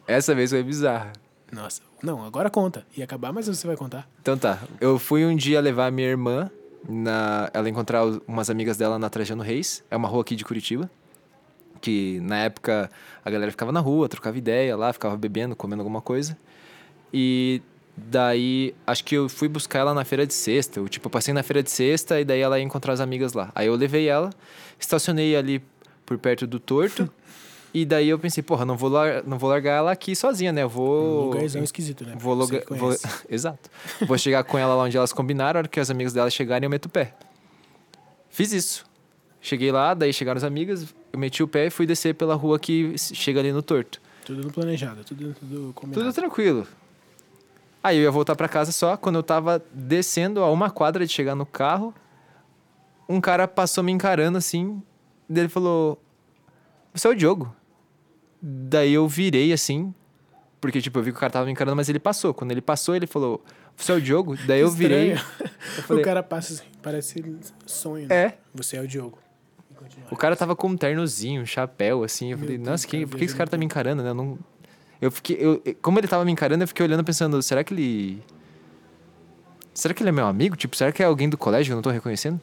Essa vez foi bizarra. Nossa. Não, agora conta. Ia acabar, mas você vai contar. Então tá. Eu fui um dia levar a minha irmã, na, ela encontrar umas amigas dela na Trajano Reis. É uma rua aqui de Curitiba. Que na época a galera ficava na rua, trocava ideia lá, ficava bebendo, comendo alguma coisa. E daí, acho que eu fui buscar ela na feira de sexta. Eu, tipo, eu passei na feira de sexta e daí ela ia encontrar as amigas lá. Aí eu levei ela, estacionei ali por perto do torto. e daí eu pensei, porra, não vou, lar não vou largar ela aqui sozinha, né? Eu Um vou. lugarzão esquisito, né? Vou, loga... vou... Exato. Vou chegar com ela lá onde elas combinaram, a hora que os amigos dela chegarem, eu meto o pé. Fiz isso. Cheguei lá, daí chegaram as amigas, eu meti o pé e fui descer pela rua que chega ali no torto. Tudo no planejado, tudo, tudo combinado. Tudo tranquilo. Aí eu ia voltar pra casa só, quando eu tava descendo a uma quadra de chegar no carro, um cara passou me encarando assim, daí ele falou: Você é o Diogo? Daí eu virei assim, porque tipo, eu vi que o cara tava me encarando, mas ele passou. Quando ele passou, ele falou: Você é o Diogo? Daí eu virei. Eu falei, O cara passa assim, parece sonho, né? É. Você é o Diogo. O cara tava com um ternozinho, um chapéu, assim. Eu Meu falei, Deus, nossa, que, por que esse cara tá me encarando, né? Eu não. Eu fiquei. Eu, como ele tava me encarando, eu fiquei olhando pensando, será que ele. Será que ele é meu amigo? Tipo, será que é alguém do colégio que eu não tô reconhecendo?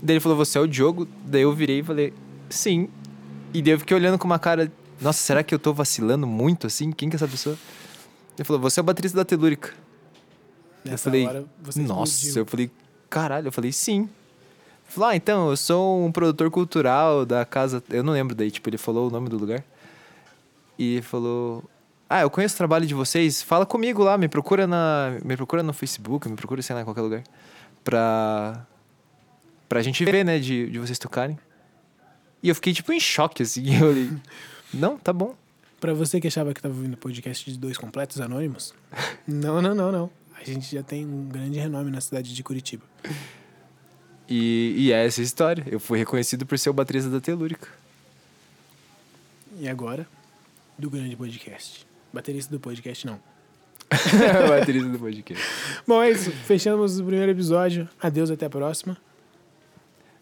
Daí ele falou, você é o Diogo? Daí eu virei e falei, sim. E daí eu fiquei olhando com uma cara, nossa, será que eu tô vacilando muito assim? Quem que é essa pessoa? Ele falou, você é o baterista da Telúrica. Nessa falei, hora, você Nossa, explodiu. eu falei, caralho, eu falei, sim. Ele Falou, ah, então, eu sou um produtor cultural da casa. Eu não lembro daí, tipo, ele falou o nome do lugar. E falou. Ah, eu conheço o trabalho de vocês. Fala comigo lá, me procura na. Me procura no Facebook, me procura, sei lá, em qualquer lugar. Pra. Pra gente ver, né, de, de vocês tocarem. E eu fiquei, tipo, em choque, assim. Eu não, tá bom. Pra você que achava que tava ouvindo podcast de dois completos anônimos, não, não, não, não. A gente já tem um grande renome na cidade de Curitiba. E, e é essa a história. Eu fui reconhecido por ser o baterista da Telúrica. E agora, do grande podcast. Baterista do podcast, não. baterista do podcast. Bom, é isso. Fechamos o primeiro episódio. Adeus, até a próxima.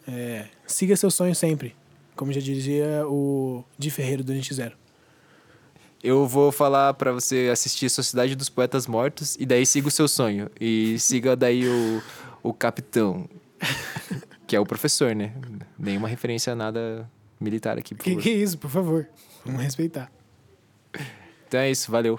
É, siga seu sonho sempre. Como já dizia o Di Ferreiro do Zero. Eu vou falar pra você assistir Sociedade dos Poetas Mortos e daí siga o seu sonho. E siga daí o, o capitão, que é o professor, né? Nenhuma referência a nada militar aqui, por Que que é isso, por favor? Vamos respeitar. Então é isso, valeu.